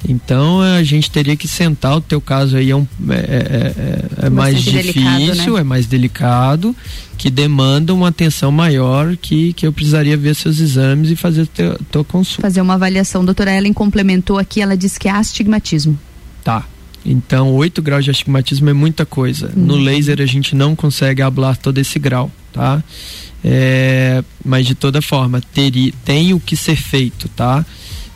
Então a gente teria que sentar, o teu caso aí é, um, é, é, é, é mais difícil, delicado, né? é mais delicado, que demanda uma atenção maior, que, que eu precisaria ver seus exames e fazer teu, tua consulta. Fazer uma avaliação. Doutora Ellen complementou aqui, ela disse que é astigmatismo. Tá. Então, 8 graus de astigmatismo é muita coisa. Hum. No uhum. laser a gente não consegue hablar todo esse grau, tá? É, mas de toda forma, teria, tem o que ser feito, tá?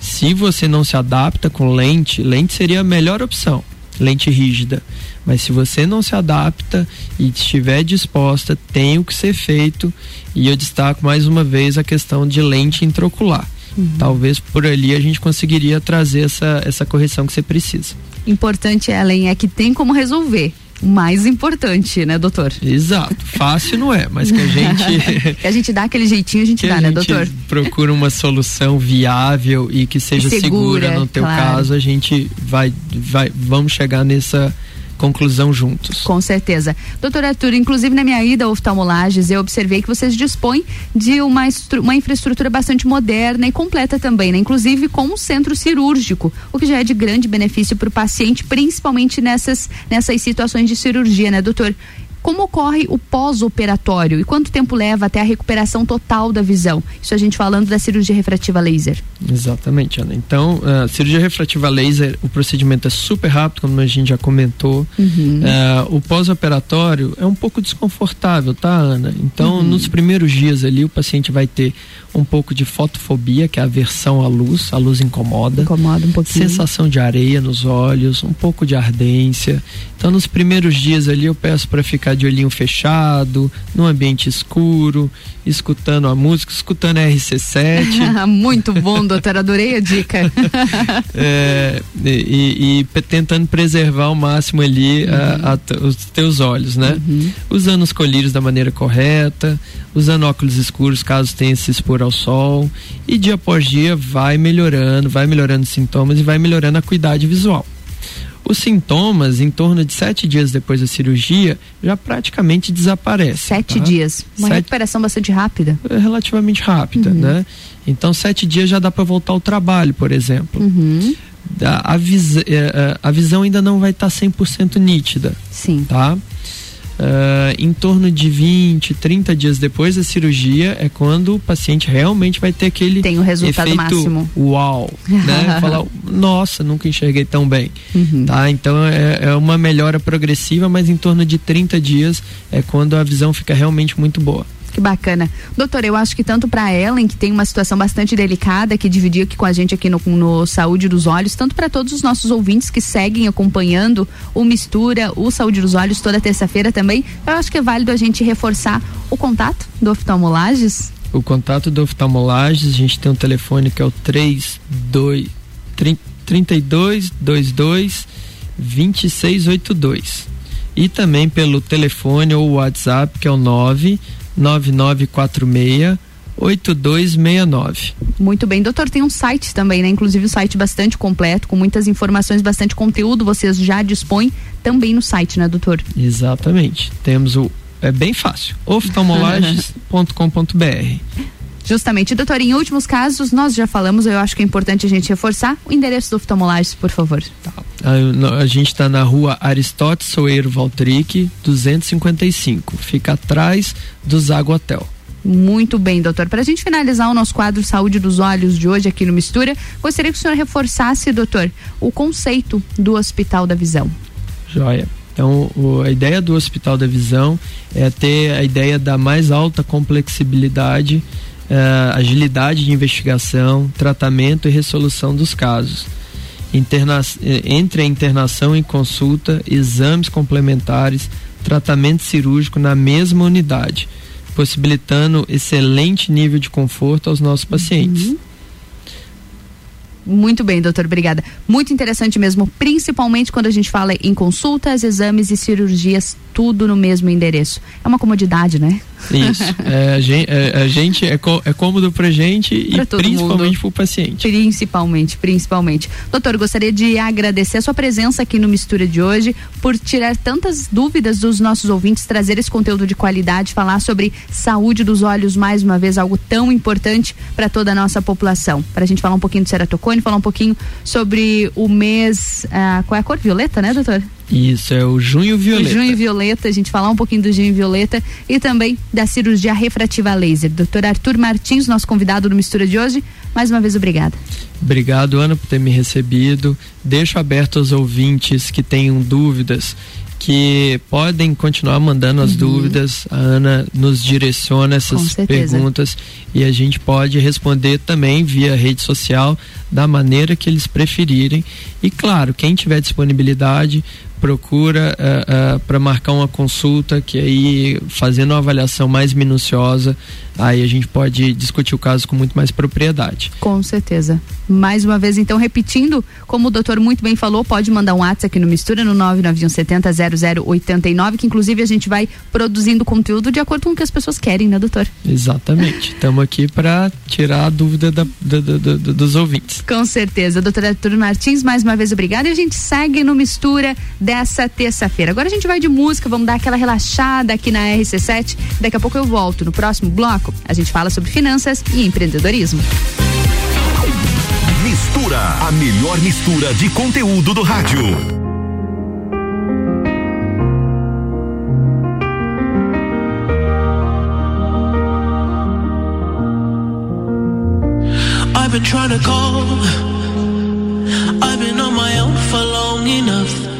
Se você não se adapta com lente, lente seria a melhor opção, lente rígida. Mas se você não se adapta e estiver disposta, tem o que ser feito. E eu destaco mais uma vez a questão de lente intraocular. Uhum. Talvez por ali a gente conseguiria trazer essa, essa correção que você precisa. Importante, Ellen, é que tem como resolver. Mais importante, né, doutor? Exato. Fácil não é, mas que a gente. que a gente dá aquele jeitinho, a gente dá, né, doutor? Procura uma solução viável e que seja segura, segura no teu claro. caso, a gente vai, vai, vamos chegar nessa conclusão juntos. Com certeza. Doutor Arthur, inclusive na minha ida ao oftalmolages, eu observei que vocês dispõem de uma, uma infraestrutura bastante moderna e completa também, né? Inclusive com um centro cirúrgico, o que já é de grande benefício para o paciente, principalmente nessas, nessas situações de cirurgia, né, doutor? Como ocorre o pós-operatório e quanto tempo leva até a recuperação total da visão? Isso a gente falando da cirurgia refrativa laser. Exatamente, Ana. Então, a cirurgia refrativa laser, o procedimento é super rápido, como a gente já comentou. Uhum. Uh, o pós-operatório é um pouco desconfortável, tá, Ana? Então, uhum. nos primeiros dias ali, o paciente vai ter um pouco de fotofobia, que é a aversão à luz, a luz incomoda. Incomoda um pouquinho. Sensação de areia nos olhos, um pouco de ardência. Então, nos primeiros dias ali, eu peço para ficar de olhinho fechado, num ambiente escuro, escutando a música, escutando a RC7. Muito bom, doutor, adorei a dica. é, e, e, tentando preservar ao máximo ali uhum. a, a, os teus olhos, né? Uhum. Usando os colírios da maneira correta, usando óculos escuros caso tenha se expor ao sol e dia após dia vai melhorando, vai melhorando os sintomas e vai melhorando a acuidade visual. Os sintomas, em torno de sete dias depois da cirurgia, já praticamente desaparecem. Sete tá? dias. Uma sete... recuperação bastante rápida. É relativamente rápida, uhum. né? Então, sete dias já dá para voltar ao trabalho, por exemplo. Uhum. A, a, vis... É, é, a, visão ainda não vai estar tá 100% nítida. Sim. Tá? Uh, em torno de 20, 30 dias depois da cirurgia é quando o paciente realmente vai ter aquele tem o resultado efeito máximo. uau né? Falar nossa nunca enxerguei tão bem uhum. tá? Então é, é, uma melhora progressiva mas em torno de 30 dias é quando a visão fica realmente muito boa que bacana. Doutor, eu acho que tanto para Ellen, que tem uma situação bastante delicada, que dividiu aqui com a gente aqui no, no Saúde dos Olhos, tanto para todos os nossos ouvintes que seguem acompanhando o Mistura, o Saúde dos Olhos toda terça-feira também, eu acho que é válido a gente reforçar o contato do oftalmolages. O contato do oftalmolages, a gente tem um telefone que é o 32 32 22 2682. E também pelo telefone ou WhatsApp que é o 9 9946 8269. Muito bem, doutor, tem um site também, né? Inclusive um site bastante completo, com muitas informações, bastante conteúdo, vocês já dispõem também no site, né, doutor? Exatamente. Temos o é bem fácil, oftalmolages.com.br. Justamente, doutor, em últimos casos, nós já falamos, eu acho que é importante a gente reforçar o endereço do oftalmolages, por favor. Tá. A, a, gente está na rua Aristóteles Soeiro Valtric, 255. Fica atrás do Zago Hotel. Muito bem, doutor. Para a gente finalizar o nosso quadro Saúde dos Olhos de hoje aqui no Mistura, gostaria que o senhor reforçasse, doutor, o conceito do Hospital da Visão. Joia. Então, o, a ideia do Hospital da Visão é ter a ideia da mais alta complexibilidade uh, agilidade de investigação, tratamento e resolução dos casos. Interna eh, entre a internação e consulta, exames complementares, tratamento cirúrgico na mesma unidade, possibilitando excelente nível de conforto aos nossos pacientes. Uhum. Muito bem, doutor, obrigada. Muito interessante mesmo, principalmente quando a gente fala em consultas, exames e cirurgias, tudo no mesmo endereço. É uma comodidade, né? Isso. É, a gente, é, a gente é, é cômodo pra gente pra e principalmente para o paciente. Principalmente, principalmente. Doutor, gostaria de agradecer a sua presença aqui no Mistura de hoje, por tirar tantas dúvidas dos nossos ouvintes, trazer esse conteúdo de qualidade, falar sobre saúde dos olhos mais uma vez, algo tão importante para toda a nossa população. Para a gente falar um pouquinho do ceratocone, falar um pouquinho sobre o mês. Ah, qual é a cor? Violeta, né, doutor? Isso, é o Junho Violeta. O Junho Violeta, a gente falar um pouquinho do Junho Violeta e também da cirurgia refrativa laser. Doutor Arthur Martins, nosso convidado no Mistura de hoje, mais uma vez obrigada. Obrigado, Ana, por ter me recebido. Deixo aberto aos ouvintes que tenham dúvidas que podem continuar mandando as uhum. dúvidas. A Ana nos direciona essas perguntas e a gente pode responder também via rede social da maneira que eles preferirem E claro, quem tiver disponibilidade, procura uh, eh, uh, eh, para marcar uma consulta, que aí fazendo uma avaliação mais minuciosa, aí a gente pode discutir o caso com muito mais propriedade. Com certeza. Mais uma vez, então, repetindo, como o doutor muito bem falou, pode mandar um WhatsApp aqui no Mistura no 991700089, que inclusive a gente vai produzindo conteúdo de acordo com o que as pessoas querem, né, doutor? Exatamente. Estamos aqui para tirar a dúvida da, da, da, dos ouvintes. Com certeza. Doutor Arthur Martins, mais uma vez obrigada e a gente segue no Mistura dessa terça-feira. Agora a gente vai de música, vamos dar aquela relaxada aqui na RC7. Daqui a pouco eu volto. No próximo bloco, a gente fala sobre finanças e empreendedorismo. Mistura, a melhor mistura de conteúdo do rádio. I've been trying to call. I've been on my own for long enough.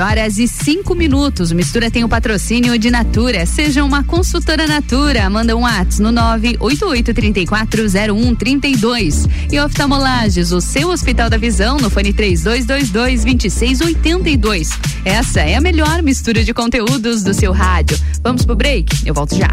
horas e 5 minutos. Mistura tem o patrocínio de Natura. Seja uma consultora Natura. Manda um WhatsApp no 988340132. E oftalmolages, o seu Hospital da Visão, no fone 3222-2682. Essa é a melhor mistura de conteúdos do seu rádio. Vamos pro break? Eu volto já.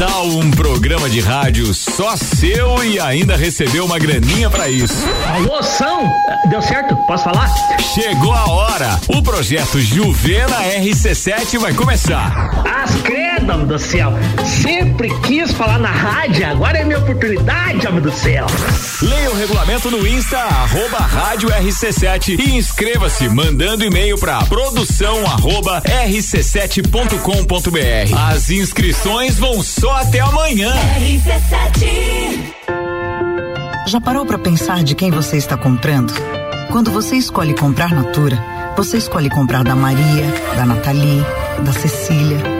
Tal um programa de rádio só seu e ainda recebeu uma graninha para isso? Alô, São? Deu certo? Posso falar? Chegou a hora. O projeto Juvena RC7 vai começar. As credo, do céu. Sempre quis falar na rádio, agora é minha oportunidade, homem do céu. Leia o regulamento no Insta, arroba rádio RC7 e inscreva-se mandando e-mail para produção arroba rc7.com.br. As inscrições vão só até amanhã. RC7 Já parou para pensar de quem você está comprando? Quando você escolhe comprar Natura, você escolhe comprar da Maria, da Nathalie, da Cecília,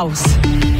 graus.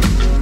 Thank you.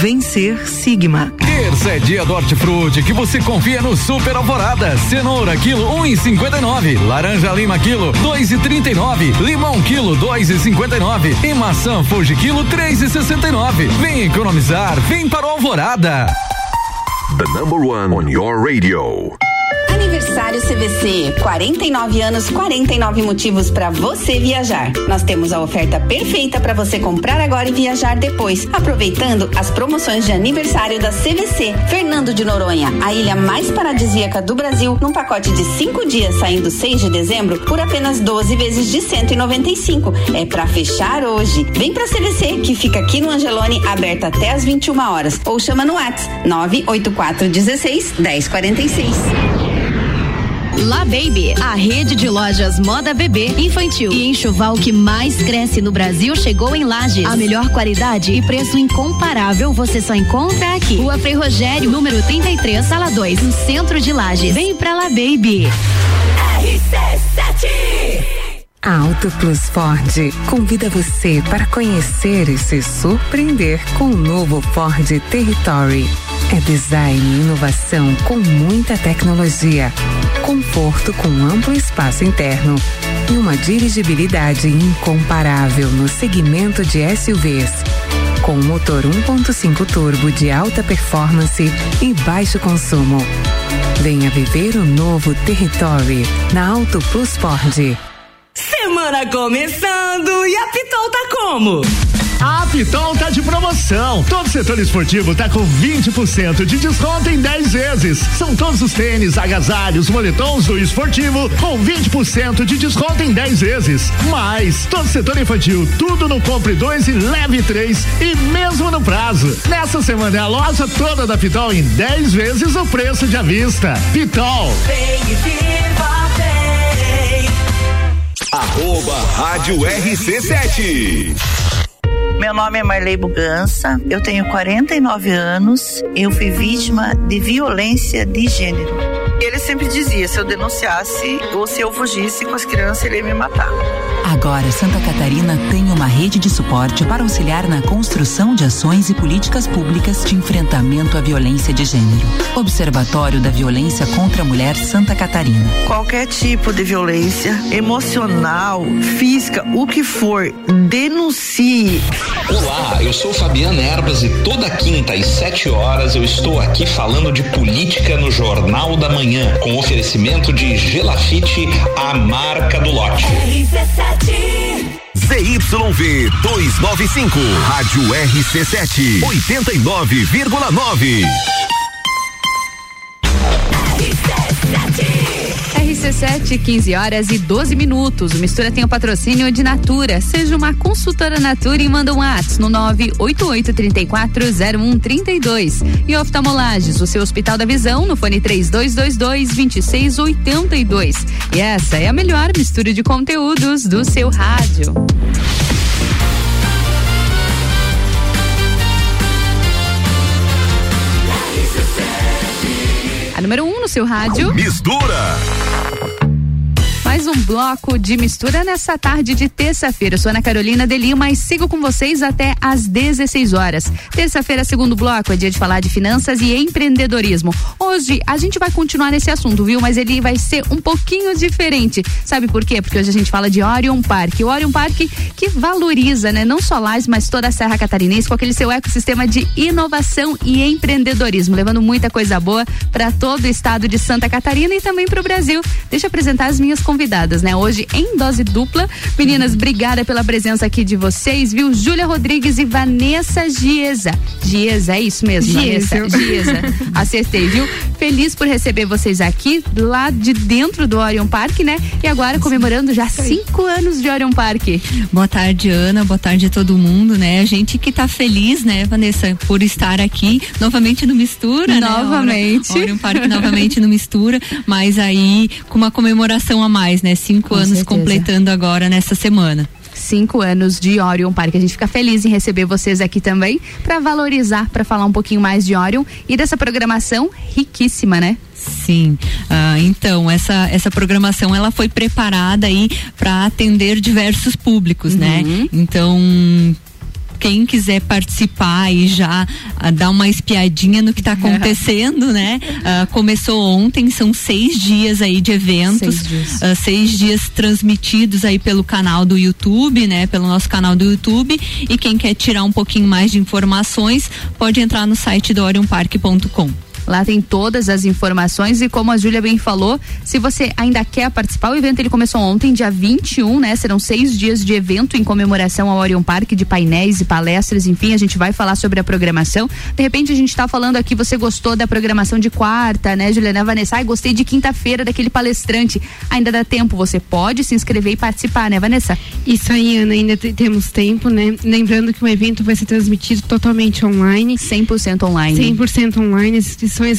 Vencer Sigma. Terça é dia do hortifruti que você confia no Super Alvorada. Cenoura quilo 1,59. Laranja lima quilo 2,39. Limão quilo 2,59. E maçã Fuji quilo 3,69. Vem economizar, vem para o Alvorada. The number one on your radio. Aniversário CVC, 49 anos, 49 motivos para você viajar. Nós temos a oferta perfeita para você comprar agora e viajar depois, aproveitando as promoções de aniversário da CVC. Fernando de Noronha, a ilha mais paradisíaca do Brasil, num pacote de 5 dias saindo 6 de dezembro por apenas 12 vezes de 195. É para fechar hoje. Vem pra CVC, que fica aqui no Angelone, aberta até às 21 horas. Ou chama no WhatsApp 98416 1046. La Baby, a rede de lojas moda bebê, infantil e enxoval que mais cresce no Brasil chegou em Lages. A melhor qualidade e preço incomparável você só encontra aqui. Rua Frei Rogério, número 33, sala 2, no centro de Lages. Vem pra La Baby. RC7 a Auto Plus Ford convida você para conhecer e se surpreender com o novo Ford Territory. É design e inovação com muita tecnologia, conforto com amplo espaço interno e uma dirigibilidade incomparável no segmento de SUVs. Com motor 1.5 turbo de alta performance e baixo consumo. Venha viver o novo Territory na Auto Plus Ford. Semana começando e a Pitol tá como? A Pitol tá de promoção. Todo setor esportivo tá com 20% de desconto em 10 vezes. São todos os tênis, agasalhos, moletons do esportivo com 20% de desconto em 10 vezes. Mais, todo setor infantil, tudo no compre 2 e leve 3 e mesmo no prazo. Nessa semana é a loja toda da Pitol em 10 vezes o preço de à vista. Pitol. Vem e viva, vem. Arroba Rádio RC7. Meu nome é Marley Bugança, eu tenho 49 anos, eu fui vítima de violência de gênero. Ele sempre dizia: se eu denunciasse ou se eu fugisse com as crianças, ele ia me matar. Agora, Santa Catarina tem uma rede de suporte para auxiliar na construção de ações e políticas públicas de enfrentamento à violência de gênero. Observatório da Violência contra a Mulher Santa Catarina. Qualquer tipo de violência, emocional, física, o que for, denuncie. Olá, eu sou Fabiana Erbas e toda quinta às 7 horas eu estou aqui falando de política no Jornal da Manhã, com oferecimento de Gelafite, a marca do lote. ZYV 295, Rádio RC7, 89,9. RC7, 15 horas e 12 minutos. O Mistura tem o patrocínio de Natura. Seja uma consultora Natura e manda um ato no 988340132. E oftalmolages, o seu Hospital da Visão, no fone 3222-2682. E essa é a melhor mistura de conteúdos do seu rádio. A número 1 um no seu rádio. Mistura. Mais um bloco de mistura nessa tarde de terça-feira. Sou Ana Carolina de Lima e sigo com vocês até às 16 horas. Terça-feira, segundo bloco, é dia de falar de finanças e empreendedorismo. Hoje a gente vai continuar nesse assunto, viu? Mas ele vai ser um pouquinho diferente. Sabe por quê? Porque hoje a gente fala de Orion Park. O Orion Park que valoriza, né, não só Lages, mas toda a Serra Catarinense com aquele seu ecossistema de inovação e empreendedorismo, levando muita coisa boa para todo o estado de Santa Catarina e também para o Brasil. Deixa eu apresentar as minhas convidadas convidadas, né? Hoje em dose dupla. Meninas, obrigada pela presença aqui de vocês, viu? Júlia Rodrigues e Vanessa Giesa. Giesa, é isso mesmo, Giesa. Vanessa? Giesa. Acertei, viu? Feliz por receber vocês aqui, lá de dentro do Orion Park, né? E agora comemorando já cinco anos de Orion Park. Boa tarde, Ana. Boa tarde a todo mundo, né? A gente que tá feliz, né, Vanessa, por estar aqui novamente no Mistura, novamente. né? Orion Park novamente no Mistura, mas aí com uma comemoração a mais, né? Cinco Com anos certeza. completando agora nessa semana. Cinco anos de Orion Park. A gente fica feliz em receber vocês aqui também para valorizar, para falar um pouquinho mais de Orion e dessa programação riquíssima, né? Sim, ah, então essa essa programação ela foi preparada aí para atender diversos públicos, né? Então quem quiser participar e já uh, dar uma espiadinha no que está acontecendo, né? Uh, começou ontem, são seis dias aí de eventos, seis dias. Uh, seis dias transmitidos aí pelo canal do YouTube, né? Pelo nosso canal do YouTube. E quem quer tirar um pouquinho mais de informações, pode entrar no site do orionpark.com. Lá tem todas as informações e como a Júlia bem falou, se você ainda quer participar, o evento ele começou ontem, dia 21, né? Serão seis dias de evento em comemoração ao Orion Park, de painéis e palestras, enfim, a gente vai falar sobre a programação. De repente a gente está falando aqui, você gostou da programação de quarta, né, Juliana Vanessa? Ai, gostei de quinta-feira daquele palestrante. Ainda dá tempo, você pode se inscrever e participar, né, Vanessa? Isso aí, Ana, ainda temos tempo, né? Lembrando que o evento vai ser transmitido totalmente online. 100% online. 100% online, as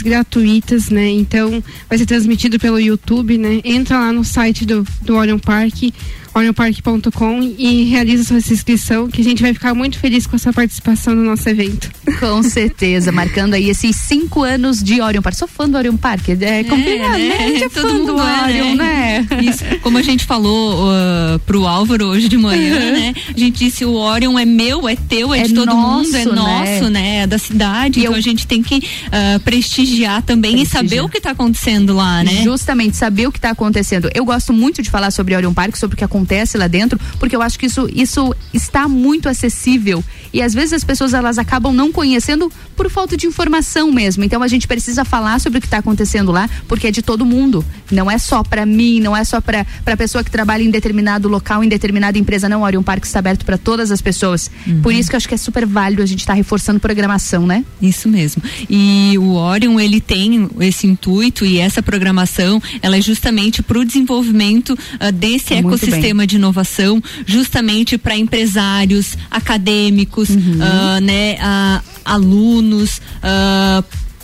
gratuitas, né? Então vai ser transmitido pelo YouTube, né? Entra lá no site do, do Orion Park orionpark.com e realiza sua inscrição, que a gente vai ficar muito feliz com a sua participação no nosso evento. Com certeza, marcando aí esses cinco anos de Orion Park. Sou fã do Orion Park, é, é complicado, né? né? A gente é Todo mundo do é, Orion, né? né? Isso. Como a gente falou uh, pro Álvaro hoje de manhã, né? A gente disse o Orion é meu, é teu, é, é de todo nosso, mundo, é né? nosso, né? É da cidade. E então eu... a gente tem que uh, prestigiar também prestigiar. e saber o que está acontecendo lá, né? Justamente, saber o que está acontecendo. Eu gosto muito de falar sobre Orion Park, sobre o que acontece acontece lá dentro, porque eu acho que isso, isso está muito acessível e às vezes as pessoas elas acabam não conhecendo por falta de informação mesmo. Então a gente precisa falar sobre o que está acontecendo lá, porque é de todo mundo. Não é só para mim, não é só para para pessoa que trabalha em determinado local, em determinada empresa. Não, um parque está aberto para todas as pessoas. Uhum. Por isso que eu acho que é super válido a gente estar tá reforçando programação, né? Isso mesmo. E o Orion ele tem esse intuito e essa programação, ela é justamente para o desenvolvimento uh, desse Muito ecossistema bem. De inovação, justamente para empresários, acadêmicos, uhum. uh, né, uh, alunos,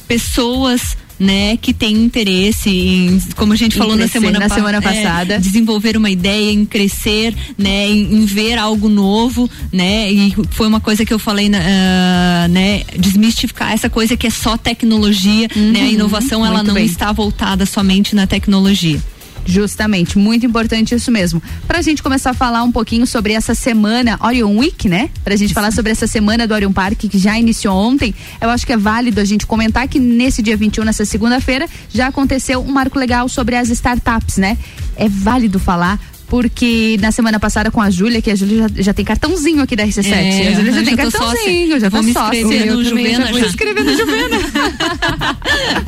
pessoas né, que tem interesse em, como a gente em falou crescer, na semana, na semana passada, é, desenvolver uma ideia, em crescer, né, em, em, ver algo novo, né, e foi uma coisa que eu falei, uh, né, desmistificar essa coisa que é só tecnologia, uhum, né, a inovação ela não bem. está voltada somente na tecnologia. Justamente, muito importante isso mesmo. Pra gente começar a falar um pouquinho sobre essa semana Orion Week, né? Pra gente falar sobre essa semana do Orion Park que já iniciou ontem, eu acho que é válido a gente comentar que nesse dia 21, nessa segunda-feira, já aconteceu um marco legal sobre as startups, né? É válido falar porque na semana passada com a Júlia, que a Júlia já, já, tem cartãozinho aqui da RC7. É, a Júlia já tem cartãozinho, eu já vou me inscrever no Juvena. Já vou inscrever no Juvena.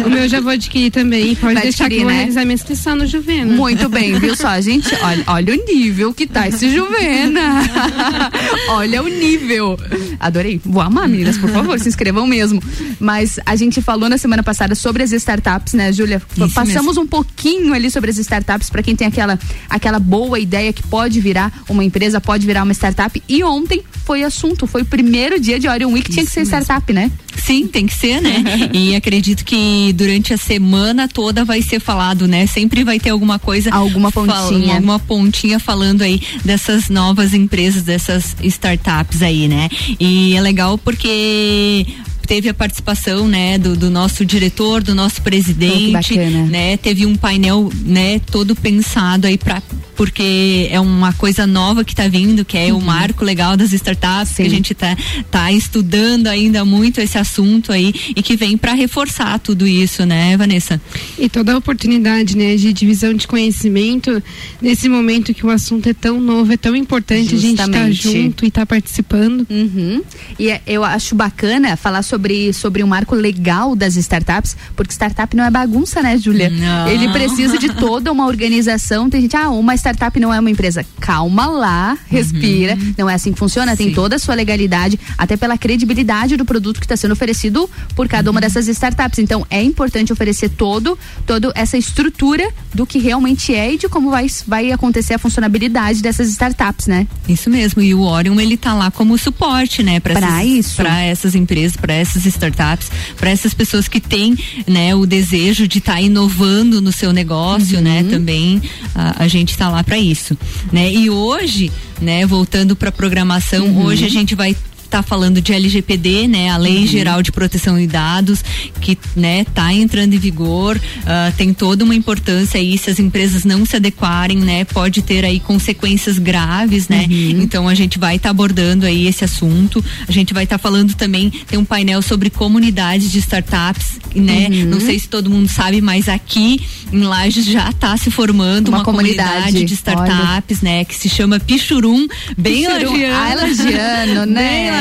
o meu já vou adquirir também. Pode Vai deixar adquirir, que eu vou né? realizar minha inscrição no Juvena. Muito bem, viu só, gente? Olha, olha o nível que tá esse Juvena. olha o nível. Adorei. Vou amar, meninas, por favor, se inscrevam mesmo. Mas a gente falou na semana passada sobre as startups, né, Júlia? Passamos mesmo. um pouquinho ali sobre as startups para quem tem aquela aquela boa boa ideia que pode virar uma empresa, pode virar uma startup. E ontem foi assunto, foi o primeiro dia de Orion Week, Isso tinha que ser mesmo. startup, né? Sim, tem que ser, né? e acredito que durante a semana toda vai ser falado, né? Sempre vai ter alguma coisa. Alguma pontinha. alguma pontinha falando aí dessas novas empresas, dessas startups aí, né? E é legal porque teve a participação, né, do, do nosso diretor, do nosso presidente, oh, né, teve um painel, né, todo pensado aí para porque é uma coisa nova que está vindo, que é uhum. o marco legal das startups, Sim. que a gente está tá estudando ainda muito esse assunto aí e que vem para reforçar tudo isso, né, Vanessa? E toda a oportunidade, né, de divisão de conhecimento nesse momento que o assunto é tão novo, é tão importante Justamente. a gente estar tá junto e estar tá participando. Uhum. E é, eu acho bacana falar sobre sobre um marco legal das startups, porque startup não é bagunça, né, Júlia? Ele precisa de toda uma organização. Tem gente, ah, uma startup startup não é uma empresa. Calma lá, respira. Uhum. Não é assim que funciona. Sim. Tem toda a sua legalidade, até pela credibilidade do produto que está sendo oferecido por cada uhum. uma dessas startups. Então, é importante oferecer todo, todo essa estrutura do que realmente é e de como vai, vai acontecer a funcionabilidade dessas startups, né? Isso mesmo. E o Orion, ele tá lá como suporte, né? Para isso. Para essas empresas, para essas startups, para essas pessoas que têm, né, o desejo de estar tá inovando no seu negócio, né? uhum. né? Também a, a gente está lá lá para isso, né? E hoje, né, voltando para programação, uhum. hoje a gente vai está falando de LGPD, né? A Lei uhum. Geral de Proteção de Dados, que né, tá entrando em vigor, uh, tem toda uma importância aí, se as empresas não se adequarem, né, pode ter aí consequências graves, né? Uhum. Então a gente vai estar tá abordando aí esse assunto. A gente vai estar tá falando também, tem um painel sobre comunidades de startups, né? Uhum. Não sei se todo mundo sabe, mas aqui em Lages já está se formando uma, uma comunidade, comunidade, de startups, Olha. né? Que se chama Pichurum, bem Pichurum. lagiano. Ah, é lagiano, né? Bem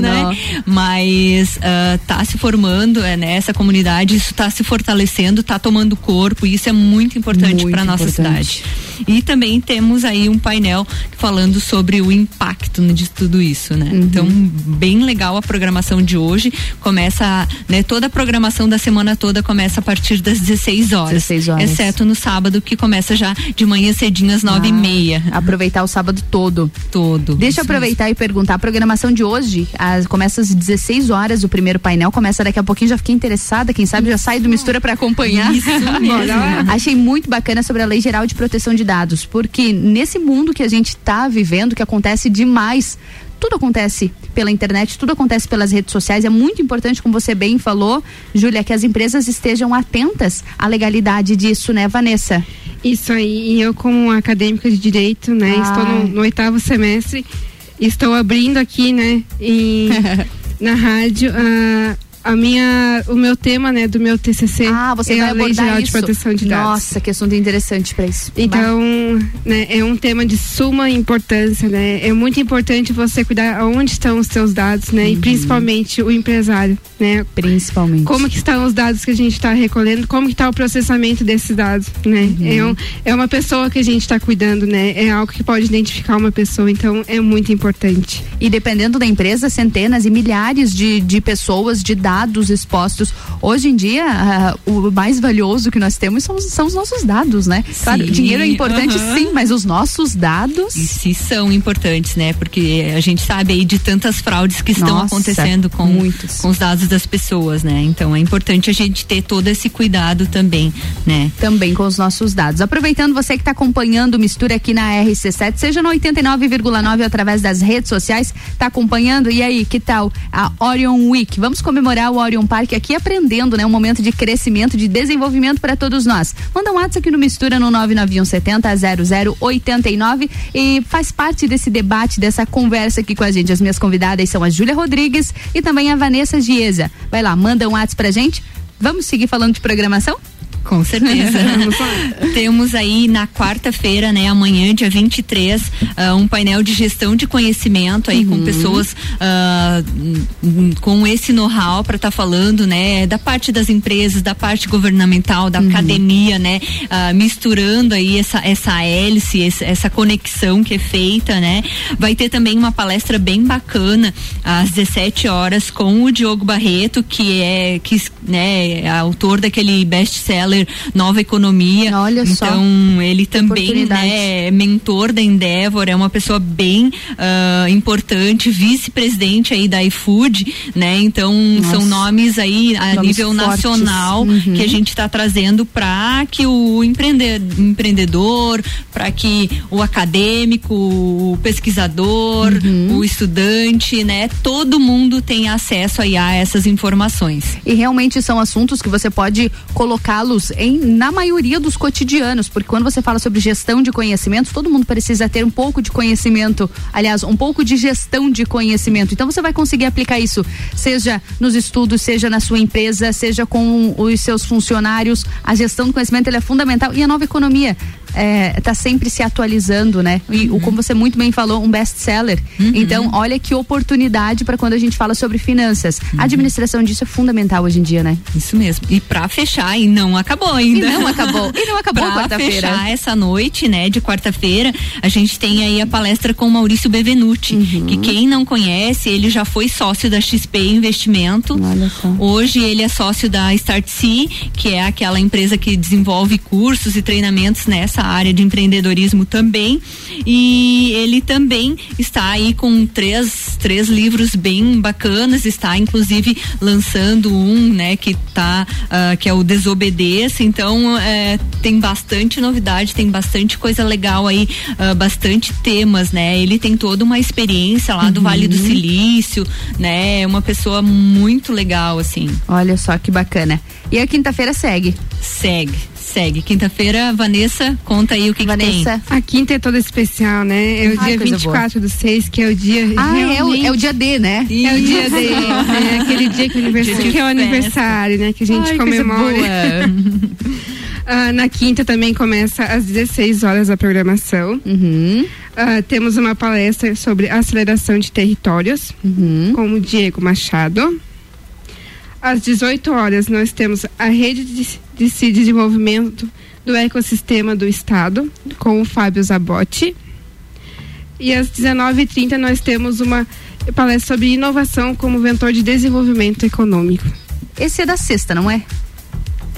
né? Mas uh, tá se formando é, né, essa comunidade, isso está se fortalecendo, está tomando corpo, e isso é muito importante para nossa cidade. E também temos aí um painel falando sobre o impacto de tudo isso, né? Uhum. Então, bem legal a programação de hoje. Começa, né, toda a programação da semana toda começa a partir das 16 horas. 16 horas. Exceto no sábado, que começa já de manhã cedinho às nove ah, e meia. Aproveitar o sábado todo. Todo. Deixa eu aproveitar mesmo. e perguntar. A programação de hoje as, começa às 16 horas, o primeiro painel começa daqui a pouquinho, já fiquei interessada, quem sabe já sai do Mistura para acompanhar. Isso mesmo. Achei muito bacana sobre a Lei Geral de Proteção de Dados, porque nesse mundo que a gente está vivendo, que acontece demais, tudo acontece pela internet, tudo acontece pelas redes sociais. É muito importante, como você bem falou, Júlia, que as empresas estejam atentas à legalidade disso, né, Vanessa? Isso aí. E eu, como acadêmica de direito, né, ah. estou no, no, oitavo semestre, estou abrindo aqui, né, em, na rádio. Uh, a minha, o meu tema, né, do meu TCC ah, você é vai a Lei Geral isso? de Proteção de Dados. Nossa, que assunto interessante para isso. Então, né, é um tema de suma importância, né? É muito importante você cuidar onde estão os seus dados, né? Uhum. E principalmente o empresário, né? Principalmente. Como que estão os dados que a gente está recolhendo? Como que está o processamento desses dados, né? Uhum. É, um, é uma pessoa que a gente está cuidando, né? É algo que pode identificar uma pessoa, então é muito importante. E dependendo da empresa, centenas e milhares de, de pessoas, de dados dados expostos. Hoje em dia, uh, o mais valioso que nós temos são, são os nossos dados, né? Sim, claro, dinheiro é importante sim, mas os nossos dados. E se são importantes, né? Porque a gente sabe aí de tantas fraudes que estão Nossa, acontecendo com, muitos. com os dados das pessoas, né? Então é importante a gente ter todo esse cuidado também, né? Também com os nossos dados. Aproveitando você que está acompanhando o Mistura aqui na RC7, seja no 89,9 através das redes sociais, está acompanhando? E aí, que tal a Orion Week? Vamos comemorar o Orion Park aqui aprendendo, né? Um momento de crescimento, de desenvolvimento para todos nós. Manda um WhatsApp aqui no Mistura no 99170 0089 e faz parte desse debate, dessa conversa aqui com a gente. As minhas convidadas são a Júlia Rodrigues e também a Vanessa Giesa. Vai lá, manda um WhatsApp pra gente. Vamos seguir falando de programação? Com certeza. Temos aí na quarta-feira, né, amanhã, dia 23, uh, ah, um painel de gestão de conhecimento aí uhum. com pessoas uh, com esse know-how para estar tá falando, né, da parte das empresas, da parte governamental, da uhum. academia, né, uh, misturando aí essa essa hélice, essa, essa, conexão que é feita, né. Vai ter também uma palestra bem bacana às 17 horas com o Diogo Barreto, que é que, né, é autor daquele best-seller Nova Economia. Olha então, só. ele também né, é mentor da Endeavor, é uma pessoa bem uh, importante, vice-presidente aí da iFood, né? Então, Nossa. são nomes aí a nomes nível fortes. nacional uhum. que a gente está trazendo para que o empreendedor, para que o acadêmico, o pesquisador, uhum. o estudante, né? Todo mundo tenha acesso aí a essas informações. E realmente são assuntos que você pode colocá-los em na maioria dos cotidianos, porque quando você fala sobre gestão de conhecimentos, todo mundo precisa ter um pouco de conhecimento, aliás, um pouco de gestão de conhecimento. Então você vai conseguir aplicar isso, seja nos estudos, seja na sua empresa, seja com os seus funcionários. A gestão do conhecimento é fundamental e a nova economia é, tá sempre se atualizando, né? E uhum. como você muito bem falou, um best-seller. Uhum. Então, olha que oportunidade para quando a gente fala sobre finanças. Uhum. A administração disso é fundamental hoje em dia, né? Isso mesmo. E para fechar, e não acabou ainda. E não acabou. E não acabou quarta-feira. fechar essa noite, né, de quarta-feira, a gente tem aí a palestra com o Maurício Bevenuti, uhum. que quem não conhece, ele já foi sócio da XP Investimento. Olha só. Hoje ele é sócio da Startse, que é aquela empresa que desenvolve cursos e treinamentos nessa nessa área de empreendedorismo também. E ele também está aí com três, três livros bem bacanas, está inclusive lançando um, né, que tá, uh, que é o Desobedeça. Então, é, tem bastante novidade, tem bastante coisa legal aí, uh, bastante temas, né? Ele tem toda uma experiência lá do uhum. Vale do Silício, né? É uma pessoa muito legal, assim. Olha só que bacana. E a quinta-feira segue? Segue segue. Quinta-feira, Vanessa, conta aí o que, Vanessa. Que tem. A quinta é toda especial, né? É o Ai, dia 24 boa. do 6, que é o dia. Ah, é o, é o, dia D, né? Isso. É o dia D. é aquele dia que, aniversário, que é o aniversário, né? Que a gente Ai, comemora. Uh, na quinta também começa às 16 horas a programação. Uhum. Uh, temos uma palestra sobre aceleração de territórios uhum. com o Diego Machado. Às 18 horas nós temos a rede de, de desenvolvimento do ecossistema do estado com o Fábio Zabotti. E às 19h30 nós temos uma palestra sobre inovação como ventor de desenvolvimento econômico. Esse é da sexta, não é?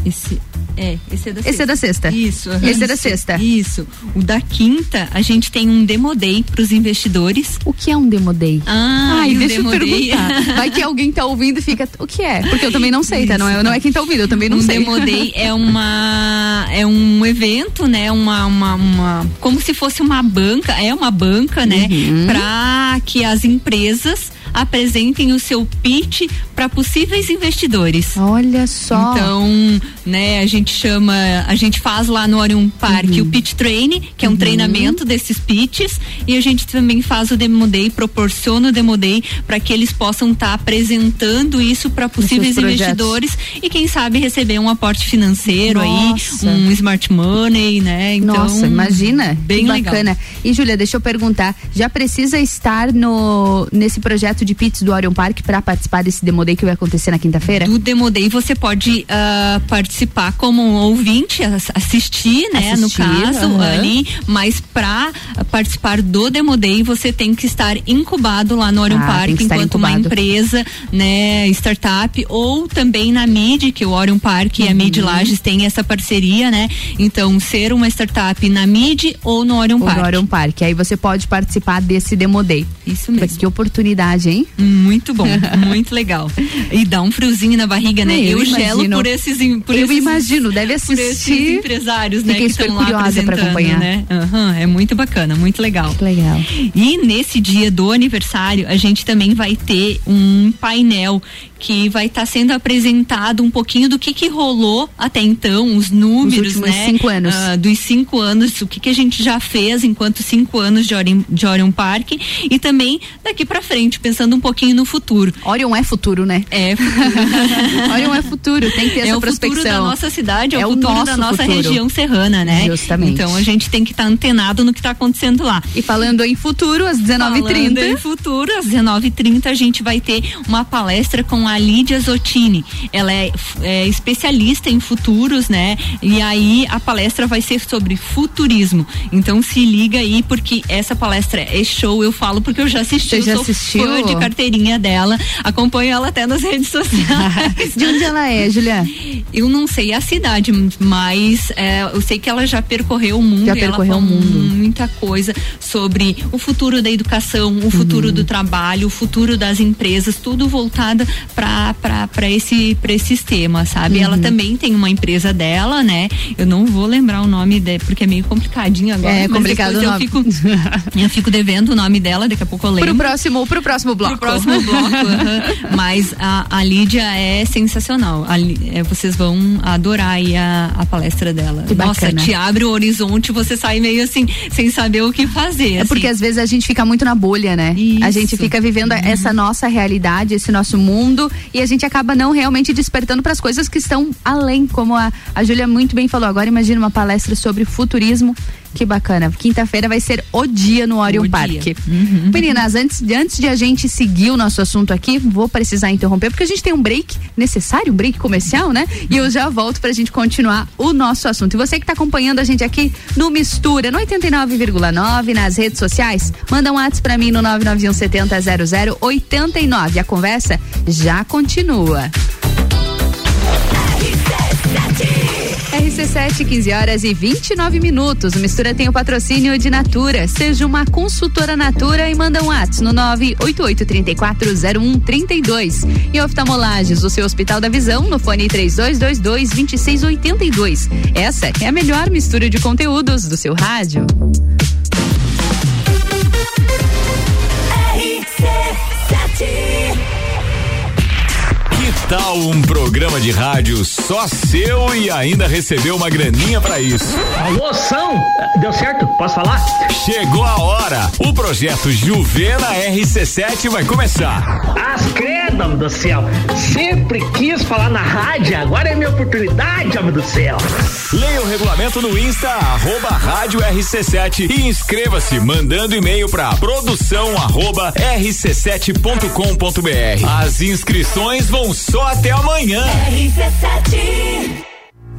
Esse é, esse é da esse sexta. é da sexta. Isso. Esse é da sexta. Isso. O da quinta, a gente tem um demo day para os investidores. O que é um demo day? Ah, Ai, deixa eu perguntar. Vai que alguém tá ouvindo e fica, o que é? Porque eu também não sei, tá? Não é, não é quem tá ouvindo, eu também não um sei. Um demo day é uma é um evento, né? Uma, uma, uma como se fosse uma banca, é uma banca, né? Uhum. Para que as empresas apresentem o seu pitch para possíveis investidores. Olha só. Então, né, a gente chama, a gente faz lá no Orion Park uhum. o pitch train, que é um uhum. treinamento desses pitches, e a gente também faz o demo day, proporciona o demo day para que eles possam estar tá apresentando isso para possíveis investidores e quem sabe receber um aporte financeiro Nossa. aí, um smart money, né? Então, Nossa, imagina, bem bacana. Legal. E Júlia, deixa eu perguntar, já precisa estar no nesse projeto de pitch do Orion Park para participar desse demo day que vai acontecer na quinta-feira? Do demo day você pode uh, participar como ouvinte, assistir, né, assistir, no caso uhum. ali, mas para participar do Demo Day você tem que estar incubado lá no Orion ah, Park enquanto incubado. uma empresa, né, startup ou também na MID, que o Orion Park uhum. e a MID uhum. Lages têm essa parceria, né? Então, ser uma startup na MID ou no Orion ou Park. No Orion Park. Aí você pode participar desse Demo Day. Isso mesmo. Que oportunidade, hein? Muito bom, muito legal. E dá um friozinho na barriga, né? Eu, eu gelo por esses por Eu esses, imagino, deve assistir. Por esses empresários, né? Que estão lá apresentando, acompanhar. né? Uhum, é muito bacana, muito legal. Legal. E nesse dia do aniversário, a gente também vai ter um painel que vai estar tá sendo apresentado um pouquinho do que que rolou até então, os números, os né? Cinco anos. Uh, dos cinco anos, o que que a gente já fez enquanto cinco anos de Orion, de Orion Park e também daqui para frente, pensando um pouquinho no futuro. Orion é futuro, né? É. Orion é futuro, tem que ter é essa prospecção. É o futuro da nossa cidade, é, é o futuro da nossa futuro. região serrana, né? Justamente. Então a gente tem que estar tá antenado no que está acontecendo lá. E falando em futuro, às 19h30. Falando em futuro, às 19h30 a gente vai ter uma palestra com a a Lídia Zottini. Ela é, é, especialista em futuros, né? E aí a palestra vai ser sobre futurismo. Então se liga aí, porque essa palestra é show, eu falo porque eu já assisti. Você já sou assistiu? fã de carteirinha dela. Acompanho ela até nas redes sociais. de onde ela é, Julia? Eu não sei a cidade, mas é, eu sei que ela já percorreu o mundo. Já percorreu o mundo. Muita coisa sobre o futuro da educação, o futuro uhum. do trabalho, o futuro das empresas, tudo voltada para para esse para esses temas, sabe? Uhum. Ela também tem uma empresa dela, né? Eu não vou lembrar o nome dela porque é meio complicadinho agora. É complicado o nome. Eu fico, eu fico devendo o nome dela, daqui a pouco eu lembro. Pro próximo, pro próximo bloco. Pro próximo bloco. uhum. Mas a, a Lídia é sensacional. A, é, vocês vão adorar aí a, a palestra dela. Que Nossa, bacana. te abre o horizonte, você sai meio assim, sem saber o que fazer. É assim. porque às vezes a gente fica muito na bolha, né? Isso. A gente fica vivendo uhum. essa nossa realidade, esse nosso mundo e a gente acaba não realmente despertando para as coisas que estão além, como a, a Júlia muito bem falou. Agora imagina uma palestra sobre futurismo. Que bacana. Quinta-feira vai ser o dia no Orion Park. Uhum. Meninas, antes, antes de a gente seguir o nosso assunto aqui, vou precisar interromper, porque a gente tem um break necessário, um break comercial, né? E eu já volto pra gente continuar o nosso assunto. E você que tá acompanhando a gente aqui no Mistura, no 89,9, nas redes sociais, manda um WhatsApp pra mim no 991 70 0089. A conversa já continua. RC7 RC7, 15 horas e 29 minutos. O Mistura tem o patrocínio de Natura. Seja uma consultora Natura e manda um ato no 988340132. E oftalmolages, o seu Hospital da Visão, no fone 3222-2682. Essa é a melhor mistura de conteúdos do seu rádio. Tal um programa de rádio só seu e ainda recebeu uma graninha para isso? Alô, São? Deu certo? Posso falar? Chegou a hora. O projeto Juvena RC7 vai começar. As credo, do céu. Sempre quis falar na rádio, agora é minha oportunidade, homem do céu. Leia o regulamento no Insta, arroba rádio RC7 e inscreva-se mandando e-mail para produção arroba rc7.com.br. As inscrições vão só até amanhã. RC7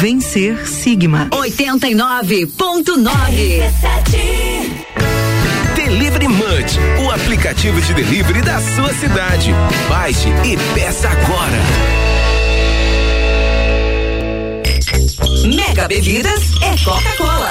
Vencer Sigma. 89.9 Delivery Munch, o aplicativo de delivery da sua cidade. Baixe e peça agora. Mega Bebidas é Coca-Cola.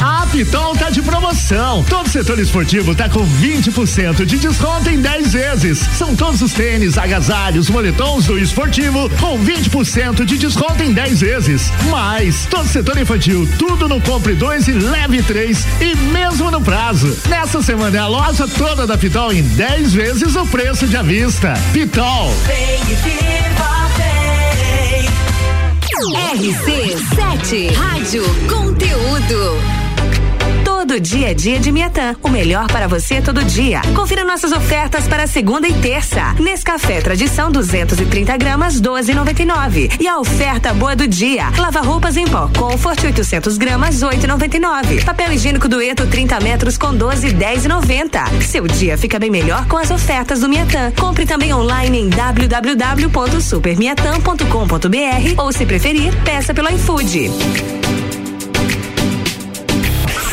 A Pitol tá de promoção. Todo setor esportivo tá com 20% de desconto em 10 vezes. São todos os tênis, agasalhos, moletons do esportivo com 20% de desconto em 10 vezes. Mais, todo setor infantil, tudo no compre 2 e leve 3 e mesmo no prazo. Nessa semana é a loja toda da Pitol em 10 vezes o preço de avista. Pitol. Vem e viva, RC7 Rádio Conteúdo. Todo do dia a dia de Miatã. O melhor para você todo dia. Confira nossas ofertas para segunda e terça. Nescafé Tradição 230 gramas 12,99. E a oferta boa do dia. Lava roupas em pó Comfort 800 gramas 8,99. Papel higiênico dueto 30 metros com 12 10,90. Seu dia fica bem melhor com as ofertas do Miatã. Compre também online em www.supermiatã.com.br ou se preferir, peça pelo iFood.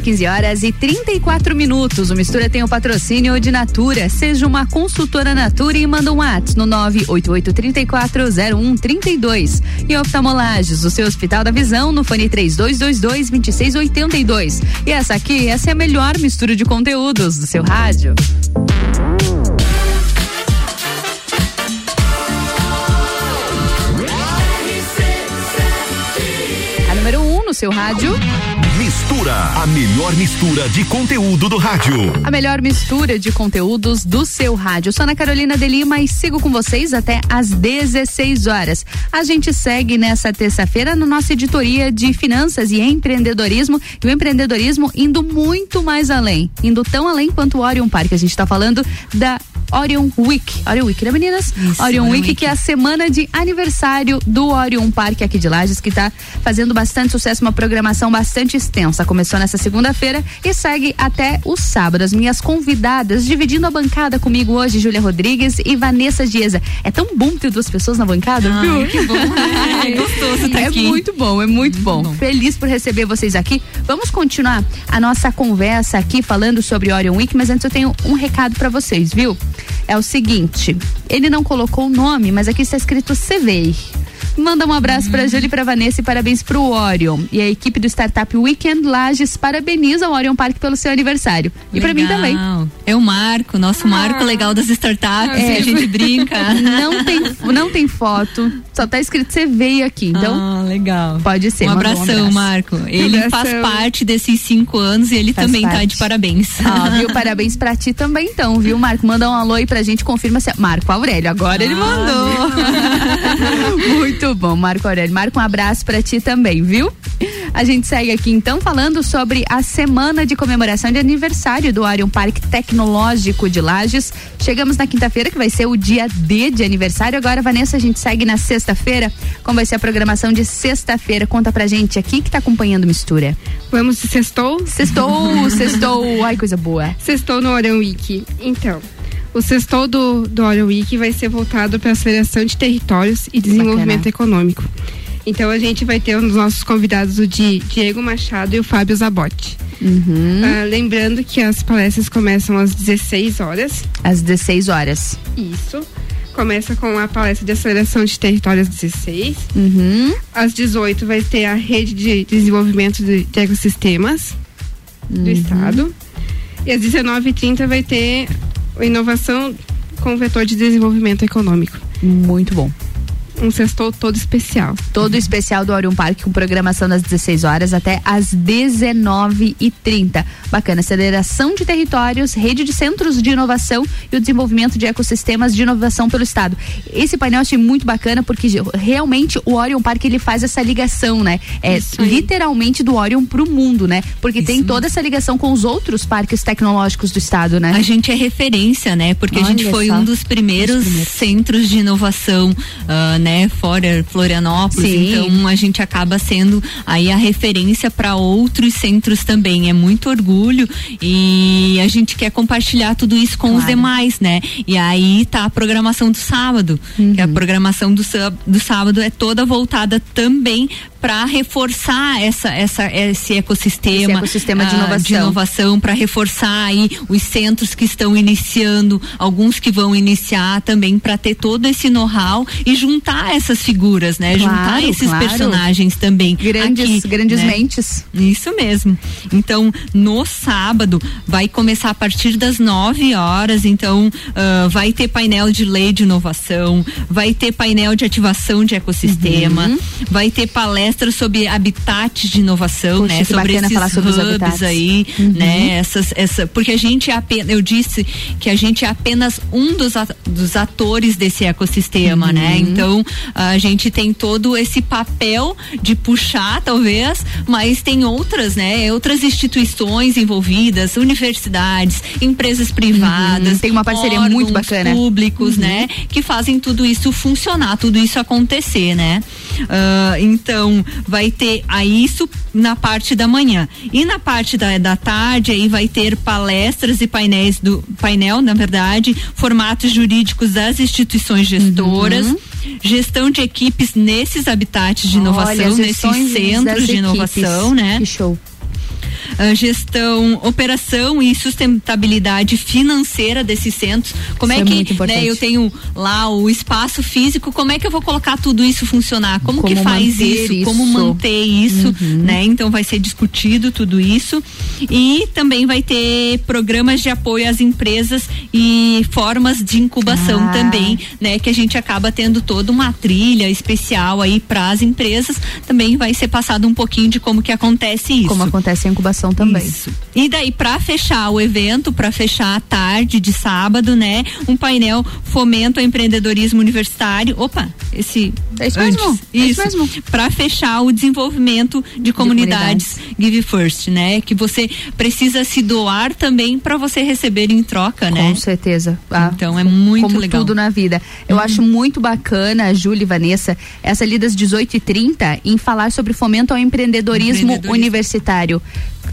15 horas e 34 minutos. O Mistura tem o patrocínio de Natura. Seja uma consultora Natura e manda um WhatsApp no 988340132. E oftalmolages, o seu Hospital da Visão, no fone 3222-2682. E essa aqui, essa é a melhor mistura de conteúdos do seu rádio. A número 1 um no seu rádio. Mistura, a melhor mistura de conteúdo do rádio. A melhor mistura de conteúdos do seu rádio. Eu sou Ana Carolina de Lima e sigo com vocês até às 16 horas. A gente segue nessa terça-feira na nossa editoria de finanças e empreendedorismo. E o empreendedorismo indo muito mais além. Indo tão além quanto o Orion Park. A gente está falando da Orion Week. Orion Week, né, meninas? Isso, Orion, Orion Week, Week, que é a semana de aniversário do Orion Park aqui de Lages, que está fazendo bastante sucesso, uma programação bastante extensa. Começou nessa segunda-feira e segue até o sábado. As minhas convidadas, dividindo a bancada comigo hoje, Júlia Rodrigues e Vanessa Dieza. É tão bom ter duas pessoas na bancada, Ai, viu? Que bom, né? É gostoso tá É aqui. muito bom, é muito bom. bom. Feliz por receber vocês aqui. Vamos continuar a nossa conversa aqui falando sobre Orion Week, mas antes eu tenho um recado para vocês, viu? É o seguinte, ele não colocou o nome, mas aqui está escrito CVEI. Manda um abraço para Júlia e para Vanessa e parabéns para o Orion. E a equipe do Startup Weekend Lages parabeniza o Orion Park pelo seu aniversário. E para mim também. É o Marco, nosso Marco legal das startups, é, que a gente brinca. Não tem, não tem foto, só tá escrito você veio aqui. Então, ah, legal. Pode ser. Um abração, um abraço. Marco. Ele um faz parte desses cinco anos e ele faz também parte. tá de parabéns. Ah, viu? Parabéns para ti também, então, viu, Marco? Manda um alô aí pra gente, confirma se. é Marco Aurélio, agora ah, ele mandou. Muito bom, Marco Aurélio. Marco, um abraço para ti também, viu? A gente segue aqui então falando sobre a semana de comemoração de aniversário do Orion Parque Tecnológico de Lages. Chegamos na quinta-feira, que vai ser o dia D de aniversário. Agora, Vanessa, a gente segue na sexta-feira. Como vai ser a programação de sexta-feira? Conta pra gente aqui que tá acompanhando Mistura. Vamos sextou? Sextou, sextou. Ai, coisa boa. Sextou no Orion Week. Então, o sextou do, do Orion Week vai ser voltado para a aceleração de territórios e desenvolvimento Bacana. econômico. Então a gente vai ter um dos nossos convidados, o de Diego Machado e o Fábio Zabotti. Uhum. Ah, lembrando que as palestras começam às 16 horas. Às 16 horas. Isso. Começa com a palestra de aceleração de territórios 16. Uhum. Às 18 vai ter a rede de desenvolvimento de, de ecossistemas uhum. do estado. E às 19h30 vai ter inovação com vetor de desenvolvimento econômico. Muito bom um sextou todo especial. Todo especial do Orion Park com programação das 16 horas até às 19h30. Bacana, aceleração de territórios, rede de centros de inovação e o desenvolvimento de ecossistemas de inovação pelo estado. Esse painel eu achei muito bacana porque realmente o Orion Park ele faz essa ligação, né? É literalmente do Orion pro mundo, né? Porque Isso. tem toda essa ligação com os outros parques tecnológicos do estado, né? A gente é referência, né? Porque Olha a gente foi só. um dos primeiros, primeiros, centros de inovação, uh, né? Fora Florianópolis. Sim. Então a gente acaba sendo aí a referência para outros centros também. É muito orgulho e a gente quer compartilhar tudo isso com claro. os demais, né? E aí tá a programação do sábado, uhum. que a programação do, do sábado é toda voltada também para reforçar essa, essa, esse ecossistema, esse ecossistema de inovação, uh, de inovação para reforçar aí os centros que estão iniciando, alguns que vão iniciar também para ter todo esse know-how e juntar essas figuras, né? Claro, juntar esses claro. personagens também. Grandes, aqui, grandes né? mentes. Isso mesmo. Então, no sábado vai começar a partir das 9 horas, então uh, vai ter painel de lei de inovação, vai ter painel de ativação de ecossistema, uhum. vai ter palestra palestras sobre habitats de inovação, Poxa, né? Sobre esses falar sobre os habitats. aí, Uhum. né? Essas, essa, porque a gente é apenas, eu disse que a gente é apenas um dos, dos atores desse ecossistema, né? Uhum. Então a gente tem todo esse papel de puxar, talvez, mas tem outras, né? Outras instituições envolvidas, universidades, empresas privadas, Uhum. Tem uma parceria muito órgãos bacana. públicos, Uhum. né? Que fazem tudo isso funcionar, tudo isso acontecer, né? Ah, então, vai ter a isso na parte da manhã. E na parte da, da tarde, aí vai ter palestras e painéis do painel, na verdade, formatos jurídicos das instituições gestoras. Uhum. Gestão de equipes nesses habitats de inovação, Olha, nesses centros de inovação, equipes. né? Que show. A gestão, operação e sustentabilidade financeira desses centros. Como Isso é é que, importante. né, eu tenho lá o espaço físico, como é que eu vou colocar tudo isso funcionar? Como, que Como faz manter isso? Como isso? manter isso, Uhum. né? Então vai ser discutido tudo isso. E também vai ter programas de apoio às empresas e formas de incubação Ah. também, né, que a gente acaba tendo toda uma trilha especial aí para as empresas. Também vai ser passado um pouquinho de como que acontece isso. Como acontece a incubação também. Isso. E daí, para fechar o evento, para fechar a tarde de sábado, né? Um painel fomento ao empreendedorismo universitário. Opa, esse. É isso mesmo, antes. é isso mesmo. Para fechar o desenvolvimento de comunidades, Give First, né? Que você precisa se doar também para você receber em troca, né? Com certeza. Ah, Então é muito como legal. Uhum. tudo na vida. Eu acho muito bacana, Júlia e Vanessa, essa lida das 18 e 30 em falar sobre fomento ao empreendedorismo, Empreendedorismo. universitário.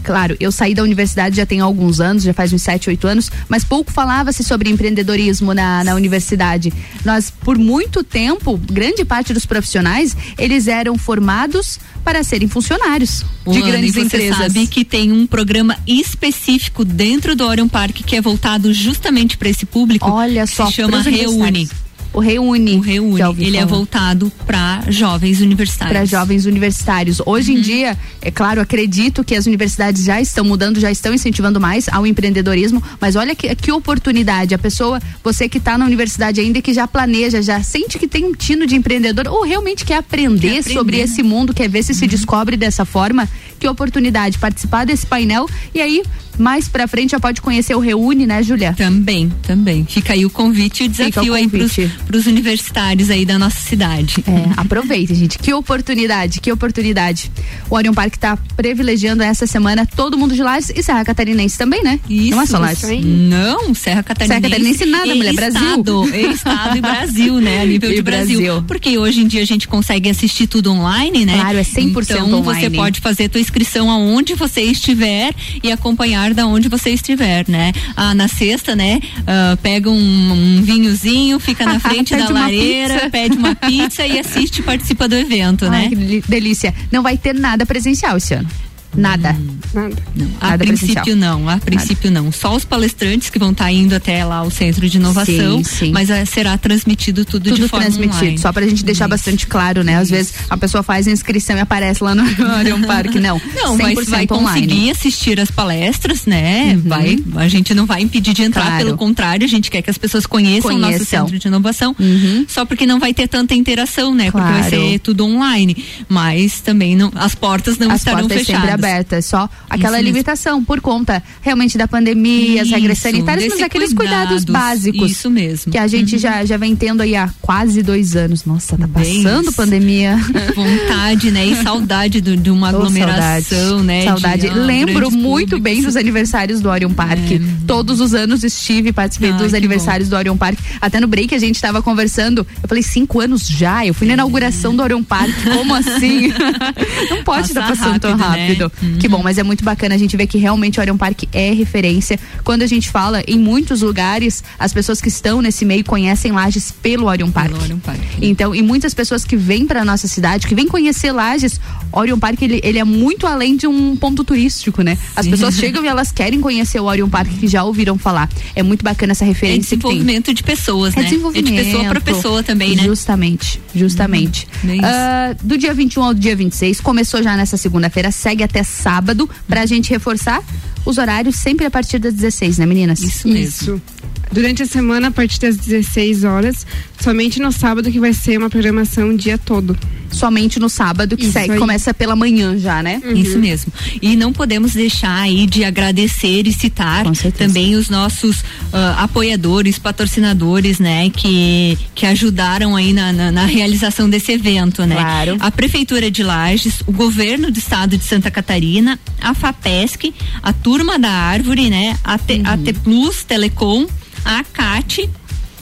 Claro, eu saí da universidade já tem alguns anos, já faz uns 7, 8 anos, mas pouco falava-se sobre empreendedorismo na, na universidade. Nós, por muito tempo, grande parte dos profissionais, eles eram formados para serem funcionários de grandes você empresas. sabe que tem um programa específico dentro do Orion Park que é voltado justamente para esse público. Olha só, se chama Reúne. O Reúne. O Reúne. Ele é falar. voltado para jovens universitários. para jovens universitários. Hoje Uhum. em dia, é claro, acredito que as universidades já estão mudando, já estão incentivando mais ao empreendedorismo, mas olha que, que oportunidade. A pessoa, você que está na universidade ainda, e que já planeja, já sente que tem um tino de empreendedor, ou realmente quer aprender, Quer aprender, sobre né? esse mundo, quer ver se se descobre dessa forma, que oportunidade participar desse painel e aí. Mais pra frente já pode conhecer o Reúne, né, Júlia? Também, também. Fica aí o convite e o Fica o desafio aí pros, convite. pros universitários aí da nossa cidade. É, aproveita, gente. Que oportunidade, que oportunidade. O Orion Park está privilegiando essa semana todo mundo de Lages e Serra Catarinense também, né? Isso, Não é só Lages. isso aí. Não, Serra Catarinense. Serra Catarinense nada, mulher, Brasil. Estado, e estado e Brasil, né? A nível E de Brasil. Brasil. Porque hoje em dia a gente consegue assistir tudo online, né? Claro, é 100% então, você online. pode fazer tua inscrição aonde você estiver e acompanhar da onde você estiver, né? Ah, na sexta, né? ah, pega um, um vinhozinho, fica na frente da lareira, pizza. pede uma pizza e assiste participa do evento, Ai, né? que delícia. Não vai ter nada presencial esse ano. Nada. Nada. A Nada princípio presencial. não, a princípio não. Só os palestrantes que vão estar indo até lá o centro de inovação, Sim, sim. mas ah, será transmitido tudo, de Tudo forma transmitido, online. só pra gente deixar bastante claro, né? Às vezes a pessoa faz a inscrição e aparece lá no Orion Park. Não, Não, vai, 100% vai conseguir online. assistir as palestras, né? Vai, a gente não vai impedir de entrar, Uhum. Claro. pelo contrário, a gente quer que as pessoas conheçam, o nosso Conheçam. centro de inovação, Uhum. só porque não vai ter tanta interação, né? Porque vai Claro. ser tudo online, mas também não, as portas não as estarão portas fechadas. Sempre abertas, só aquela Isso mesmo. limitação por conta realmente da pandemia, as regras Isso, sanitárias, mas aqueles cuidados cuidados, básicos. isso mesmo. Que a gente Uhum. já, já vem tendo aí há quase dois anos. Nossa, tá Bem passando isso. pandemia. Vontade, né? E saudade do- de uma Oh, aglomeração, saudade. né? de, Saudade. ah, Lembro muito públicos. bem dos aniversários do Orion Park. Todos os anos estive, participei dos aniversários do Orion Park. Até no break a gente estava conversando. Eu falei, cinco anos já? Eu fui na inauguração do Orion Park. Como assim? Não pode estar Passa passando tão rápido, né? Rápido. Que bom, mas é muito bacana a gente ver que realmente o Orion Park é referência. Quando a gente fala em muitos lugares, as pessoas que estão nesse meio conhecem Lages pelo Orion Park. Pelo Orion Park. Então, e muitas pessoas que vêm para nossa cidade, que vêm conhecer Lages, Orion Park ele, ele é muito além de um ponto turístico, né? As pessoas chegam e elas querem conhecer o Orion Park que já ouviram falar. É muito bacana essa É referência tem. desenvolvimento de pessoas, É né? desenvolvimento. de pessoa para pessoa também, né? Justamente, justamente. Uhum, é isso. Ah, do dia 21 ao dia 26, começou já nessa segunda-feira, segue até sábado, pra gente reforçar os horários sempre a partir das 16, né, meninas? Isso mesmo. Isso. Durante a semana, a partir das 16 horas, somente no sábado que vai ser uma programação o dia todo. somente no sábado, que segue, começa pela manhã já, né? Uhum. Isso mesmo. E não podemos deixar aí de agradecer e citar também os nossos uh, apoiadores, patrocinadores, né? Que, que ajudaram aí na, na, na, realização desse evento, né? Claro. A Prefeitura de Lages, o Governo do Estado de Santa Catarina, a FAPESC, a Turma da Árvore, né? A, Te, uhum. a T Plus Telecom, a CAT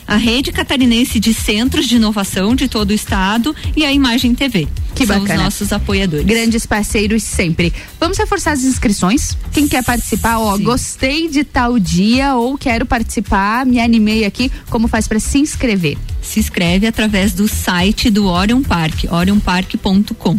a Rede Catarinense de Centros de Inovação de todo o estado e a Imagem TV. Que São bacana. os nossos apoiadores. Grandes parceiros sempre. Vamos reforçar as inscrições. Quem quer participar, ó, Sim. gostei de tal dia ou quero participar, me animei aqui. Como faz para se inscrever? Se inscreve através do site do Orion Park, orionpark.com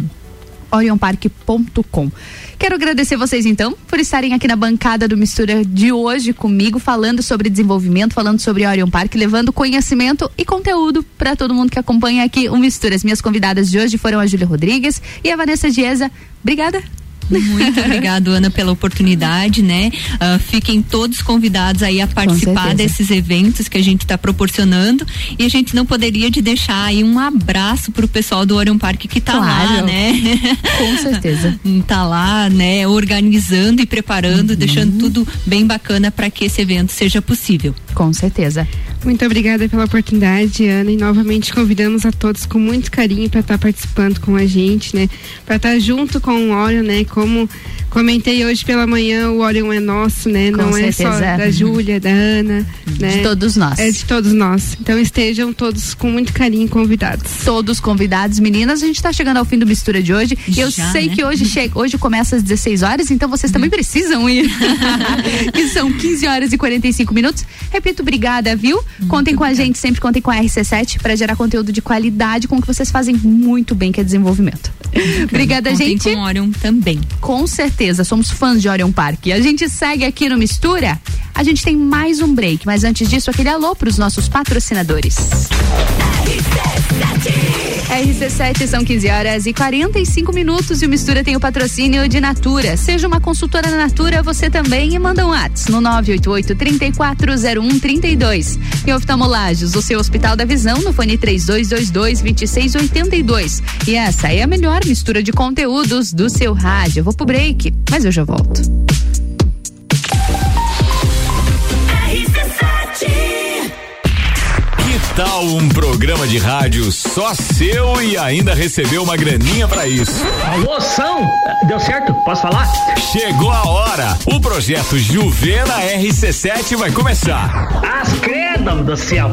orionpark.com. Quero agradecer vocês então por estarem aqui na bancada do Mistura de hoje comigo, falando sobre desenvolvimento, falando sobre Orion Park, levando conhecimento e conteúdo para todo mundo que acompanha aqui o Mistura. As minhas convidadas de hoje foram a Júlia Rodrigues e a Vanessa Dieza. Obrigada. Muito obrigado, Ana, pela oportunidade, né? Uh, fiquem todos convidados aí a participar desses eventos que a gente está proporcionando e a gente não poderia de deixar aí um abraço pro pessoal do Orion Park que está claro. lá, né? Com certeza. tá lá, né? Organizando e preparando, uhum. deixando tudo bem bacana para que esse evento seja possível. Com certeza. Muito obrigada pela oportunidade, Ana, e novamente convidamos a todos com muito carinho para estar tá participando com a gente, né? Para estar tá junto com o Orion, né? Como comentei hoje pela manhã, o Orion é nosso, né? Com Não certeza. é só da Júlia, da Ana, né? De todos nós. É de todos nós. Então estejam todos com muito carinho convidados. Todos convidados, meninas. A gente está chegando ao fim do mistura de hoje. E eu sei né? que hoje chega, hoje começa às 16 horas, então vocês também precisam ir. que são 15 horas e 45 minutos. Repito, obrigada, viu? Muito contem com obrigada. a gente, sempre contem com a RC7 para gerar conteúdo de qualidade com o que vocês fazem muito bem, que é desenvolvimento. Obrigada, contem gente. Com Orion também. Com certeza, somos fãs de Orion Park. A gente segue aqui no Mistura. A gente tem mais um break, mas antes disso, aquele alô para os nossos patrocinadores. RC7 são 15 horas e 45 minutos e o Mistura tem o patrocínio de Natura. Seja uma consultora na Natura, você também e manda um WhatsApp no 988 3401 32. E oftalmolagens, o seu Hospital da Visão no fone 3222 2682. E essa é a melhor mistura de conteúdos do seu rádio. Eu vou pro break, mas eu já volto. Tal um programa de rádio só seu e ainda recebeu uma graninha para isso? Alô, São? Deu certo? Posso falar? Chegou a hora. O projeto Juvena RC7 vai começar. As credo do céu.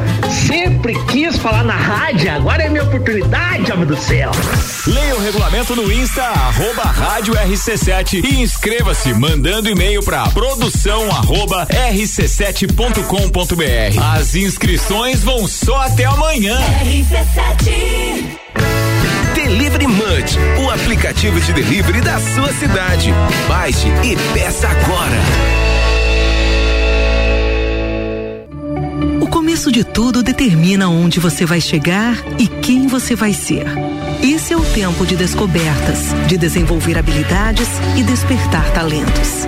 Sempre quis falar na rádio, agora é minha oportunidade, homem do céu. Leia o regulamento no Insta, arroba rádio RC7 e inscreva-se mandando e-mail para produção arroba rc7.com.br. As inscrições vão só até amanhã. RC7 Delivery Munch, o aplicativo de delivery da sua cidade. Baixe e peça agora. O começo de tudo determina onde você vai chegar e quem você vai ser. Esse é o tempo de descobertas, de desenvolver habilidades e despertar talentos.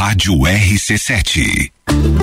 Rádio RC7.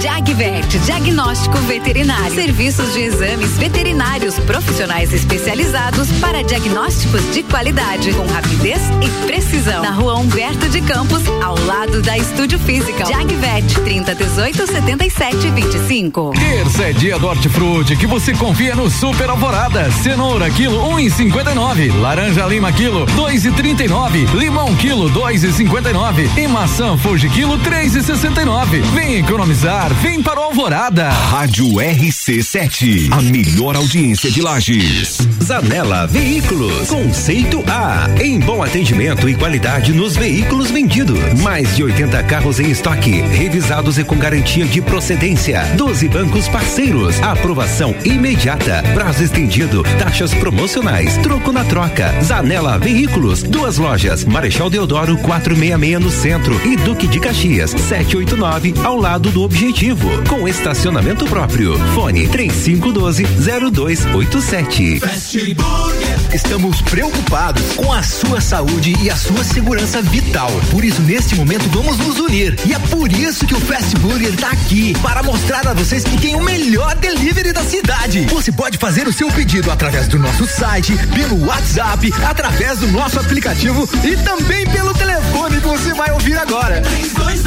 Jagvet, diagnóstico veterinário. Serviços de exames veterinários profissionais especializados para diagnósticos de qualidade, com rapidez e precisão. Na rua Humberto de Campos, ao lado da Estúdio Física. Jagvet, 30 18 77 25. Terça é dia do hortifruti que você confia no Super Alvorada. Cenoura, quilo 1,59. Um Laranja lima, quilo 2,39. Limão, quilo 2,59. E, e maçã Fuji, quilo 3,69. Vem economizar, vem para o Alvorada. Rádio RC7, a melhor audiência de Lages. Zanela Veículos, conceito A, em bom atendimento e qualidade nos veículos vendidos. Mais de 80 carros em estoque, revisados e com garantia de procedência. 12 bancos parceiros, aprovação imediata, prazo estendido, taxas promocionais, troco na troca. Zanela Veículos, duas lojas, Marechal Deodoro 466 no centro e Duque de Caxias. Farias, 789, ao lado do Objetivo, com estacionamento próprio. Fone 3512 0287. Fast. Estamos preocupados com a sua saúde e a sua segurança vital. Por isso, neste momento, vamos nos unir. E é por isso que o Fast Burger está aqui para mostrar a vocês que tem o melhor delivery da cidade. Você pode fazer o seu pedido através do nosso site, pelo WhatsApp, através do nosso aplicativo e também pelo telefone que você vai ouvir agora. 3229 1414.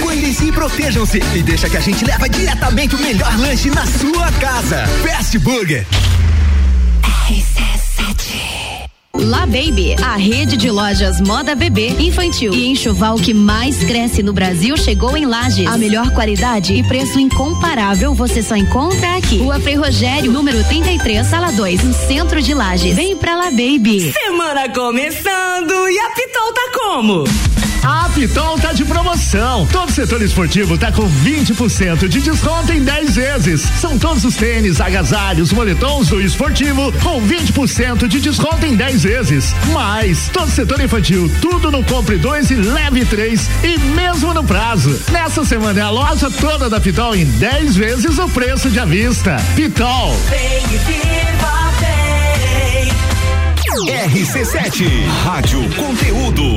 Cuidem-se e protejam-se e deixa que a gente leva diretamente o melhor lanche na sua casa. Fast Burger. La Baby, a rede de lojas moda bebê, infantil e enxoval que mais cresce no Brasil chegou em Lages. A melhor qualidade e preço incomparável você só encontra aqui. Rua Frei Rogério, número 33, sala 2, no centro de Lages. Vem pra La Baby. Semana começando e a Pitol tá como? A Pitol tá de promoção. Todo setor esportivo tá com 20% de desconto em 10 vezes. São todos os tênis, agasalhos, moletons do esportivo com 20% de desconto em 10 vezes. Mais, todo setor infantil, tudo no compre 2 e leve 3 e mesmo no prazo. Nessa semana é a loja toda da Pitol em 10 vezes o preço de. Pitol. E viva, vem. RC7, Rádio Conteúdo.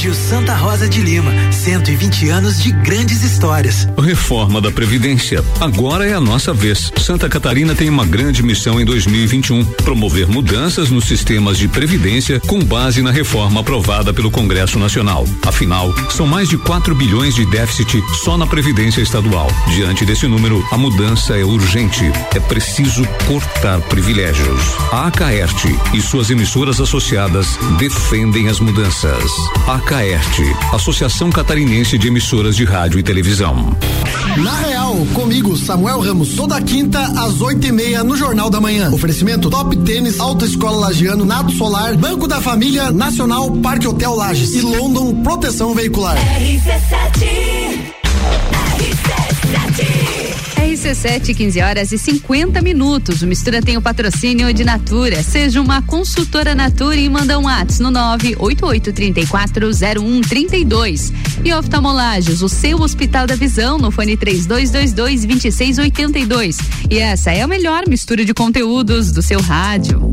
Colégio Santa Rosa de Lima, 120 anos de grandes histórias. Reforma da Previdência. Agora é a nossa vez. Santa Catarina tem uma grande missão em 2021: promover mudanças nos sistemas de previdência com base na reforma aprovada pelo Congresso Nacional. Afinal, são mais de 4 bilhões de déficit só na Previdência Estadual. Diante desse número, a mudança é urgente. É preciso cortar privilégios. A Acaerte e suas emissoras associadas defendem as mudanças. Acaerte, Associação Catarinense de Emissoras de Rádio e Televisão. Na Real, comigo, Samuel Ramos, toda quinta às oito e meia no Jornal da Manhã. Oferecimento Top Tênis, Autoescola Lagiano, Nado Solar, Banco da Família, Nacional, Parque Hotel Lages e London Proteção Veicular. RC7, 15 horas e 50 minutos. O Mistura tem o patrocínio de Natura. Seja uma consultora Natura e manda um WhatsApp no 988340132. E oftalmolagens, o seu Hospital da Visão, no fone 3222-2682. E essa é a melhor mistura de conteúdos do seu rádio.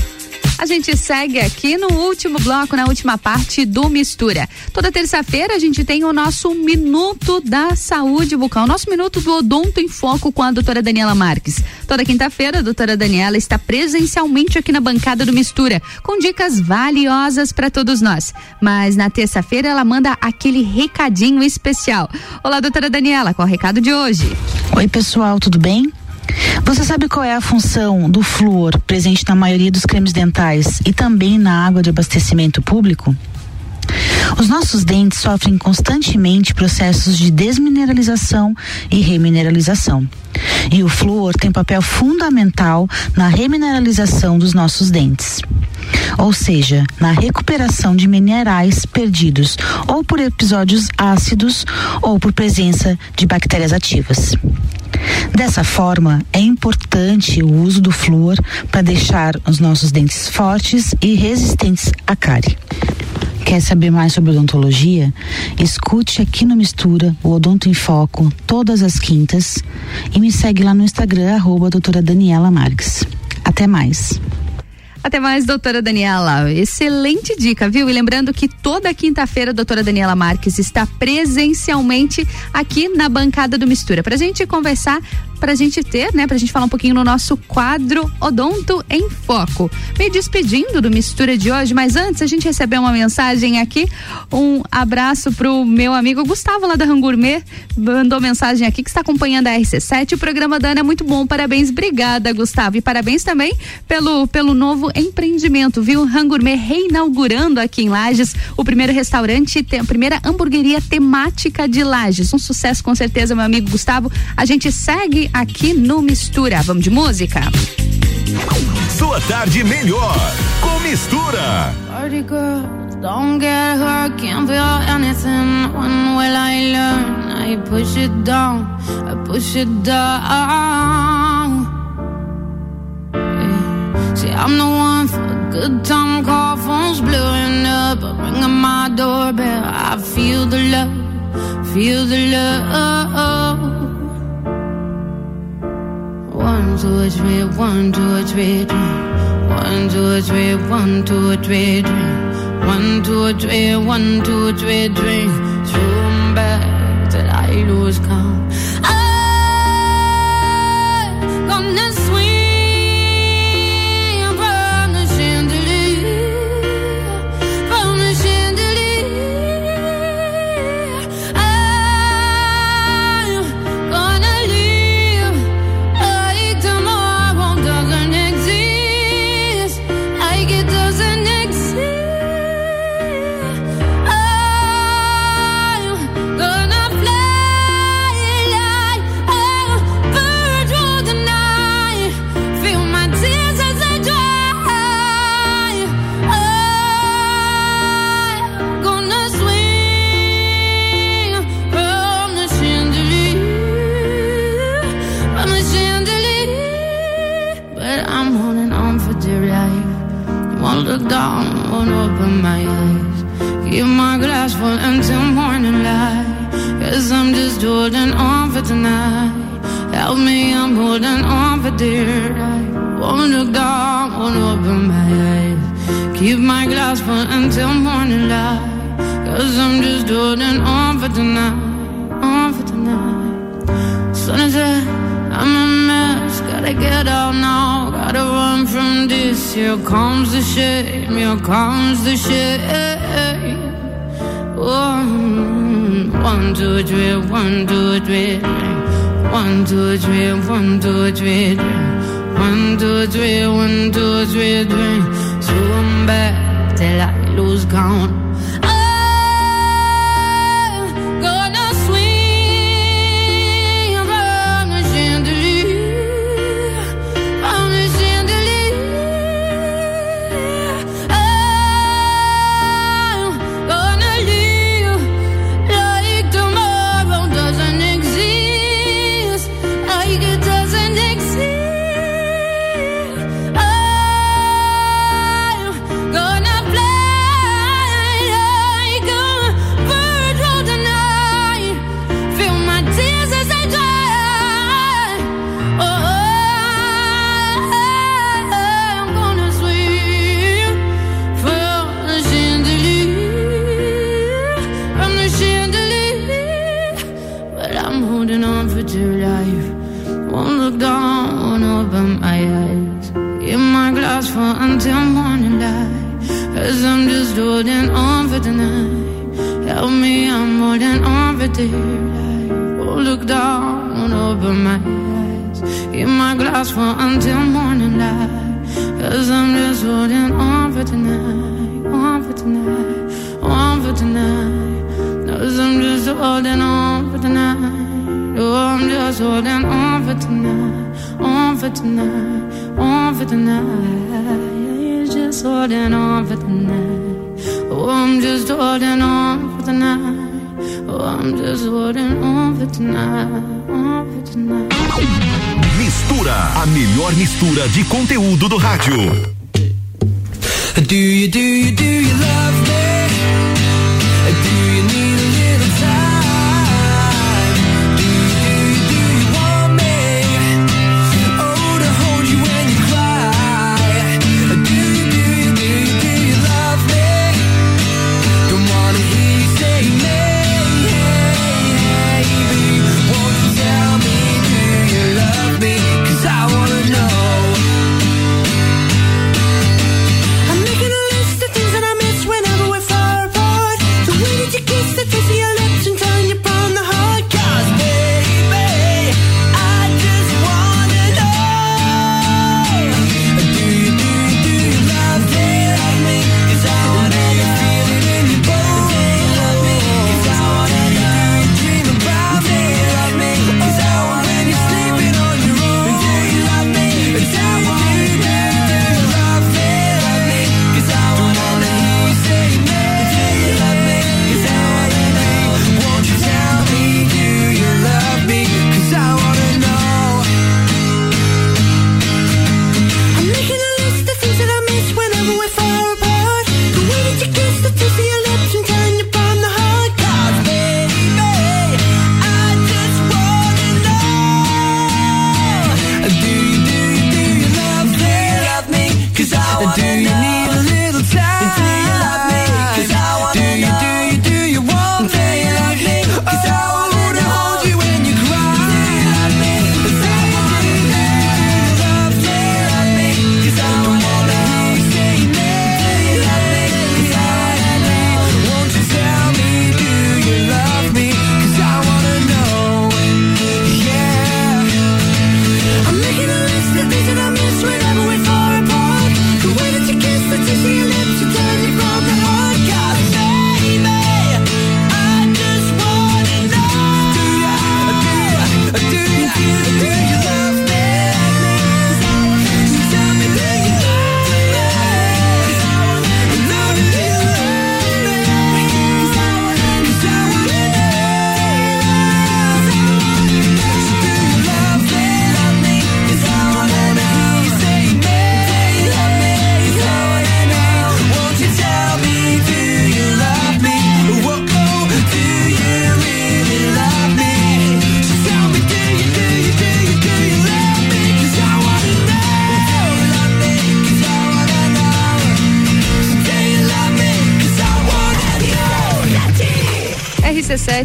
A gente segue aqui no último bloco, na última parte do Mistura. Toda terça-feira a gente tem o nosso Minuto da Saúde Bucal, nosso Minuto do Odonto em Foco com a doutora Daniela Marques. Toda quinta-feira a doutora Daniela está presencialmente aqui na bancada do Mistura, com dicas valiosas para todos nós. Mas na terça-feira ela manda aquele recadinho especial. Olá, doutora Daniela, qual é o recado de hoje? Oi, pessoal, tudo bem? Você sabe qual é a função do flúor presente na maioria dos cremes dentais e também na água de abastecimento público? Os nossos dentes sofrem constantemente processos de desmineralização e remineralização. E o flúor tem papel fundamental na remineralização dos nossos dentes. Ou seja, na recuperação de minerais perdidos, ou por episódios ácidos, ou por presença de bactérias ativas. Dessa forma, é importante o uso do flúor para deixar os nossos dentes fortes e resistentes à cárie. Quer saber mais sobre odontologia? Escute aqui no Mistura o Odonto em Foco todas as quintas e me segue lá no Instagram, arroba doutora Daniela Marques. Até mais. Até mais, doutora Daniela. Excelente dica, viu? E lembrando que toda quinta-feira a doutora Daniela Marques está presencialmente aqui na bancada do Mistura, pra gente conversar pra gente ter, né, pra gente falar um pouquinho no nosso quadro Odonto em Foco. Me despedindo do Mistura de hoje, mas antes a gente recebeu uma mensagem aqui, um abraço pro meu amigo Gustavo lá da Rangourmet, mandou mensagem aqui que está acompanhando a RC7, o programa da Ana é muito bom, parabéns, obrigada Gustavo, e parabéns também pelo, pelo novo empreendimento, viu? Rangourmet reinaugurando aqui em Lages, o primeiro restaurante, a primeira hamburgueria temática de Lages, um sucesso com certeza, meu amigo Gustavo, a gente segue aqui no Mistura, vamos de música? Sua tarde melhor com mistura. Party girl, don't get hurt, can't feel anything. When will I learn? I push it down, I push it down. Yeah. See, I'm the one for a good time call, phone's blowing up, I'm ringing my doorbell. I feel the love, feel the love. Two, three, one, two, three, three. One, two, three, one, two, three, three. One, two, three, one, two, three, three. Back till I lose count. Holding on for tonight. Help me, I'm holding on for dear life. Won't look down, won't open my eyes. Keep my glass full until morning light. Cause I'm just holding on for tonight. On for tonight. Sun is up, I'm a mess. Gotta get out now. Gotta run from this. Here comes the shame. Here comes the shame. One, one, two, three, one, two, three, one, two, three, one, two, three, one, two, three, one, two, three, three. Swim back till I lose count. Glass until morning light. Cause I'm just holding on for tonight. On for tonight. On for tonight. Cause I'm just holding on for tonight. Oh, I'm just holding on for tonight. On for tonight. On for tonight. Yeah, just holding on for tonight. Oh, I'm just holding on for tonight. Oh, I'm just holding on for tonight. On for tonight. Mistura, a melhor mistura de conteúdo do rádio. Do you, do you, do you love me?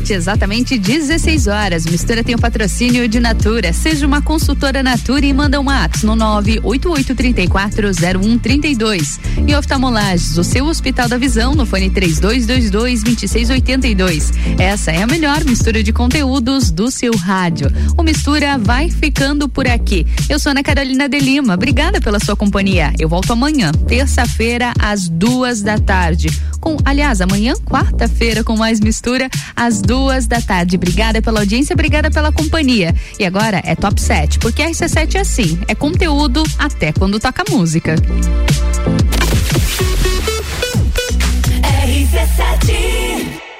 RC7, exatamente 16 horas. Mistura tem o patrocínio de Natura. Seja uma consultora Natura e manda um ato no 988340132. E oftalmolages, o seu Hospital da Visão no fone 3222-2682. Essa é a melhor mistura de conteúdos do seu rádio. O Mistura vai ficando por aqui. Eu sou Ana Carolina de Lima. Obrigada pela sua companhia. Eu volto amanhã, terça-feira, às duas da tarde. Com, aliás, amanhã, quarta-feira, com mais mistura, às duas da tarde. Obrigada pela audiência, obrigada pela companhia. E agora é top 7, porque a RC7 é assim, é conteúdo até quando toca música. RC7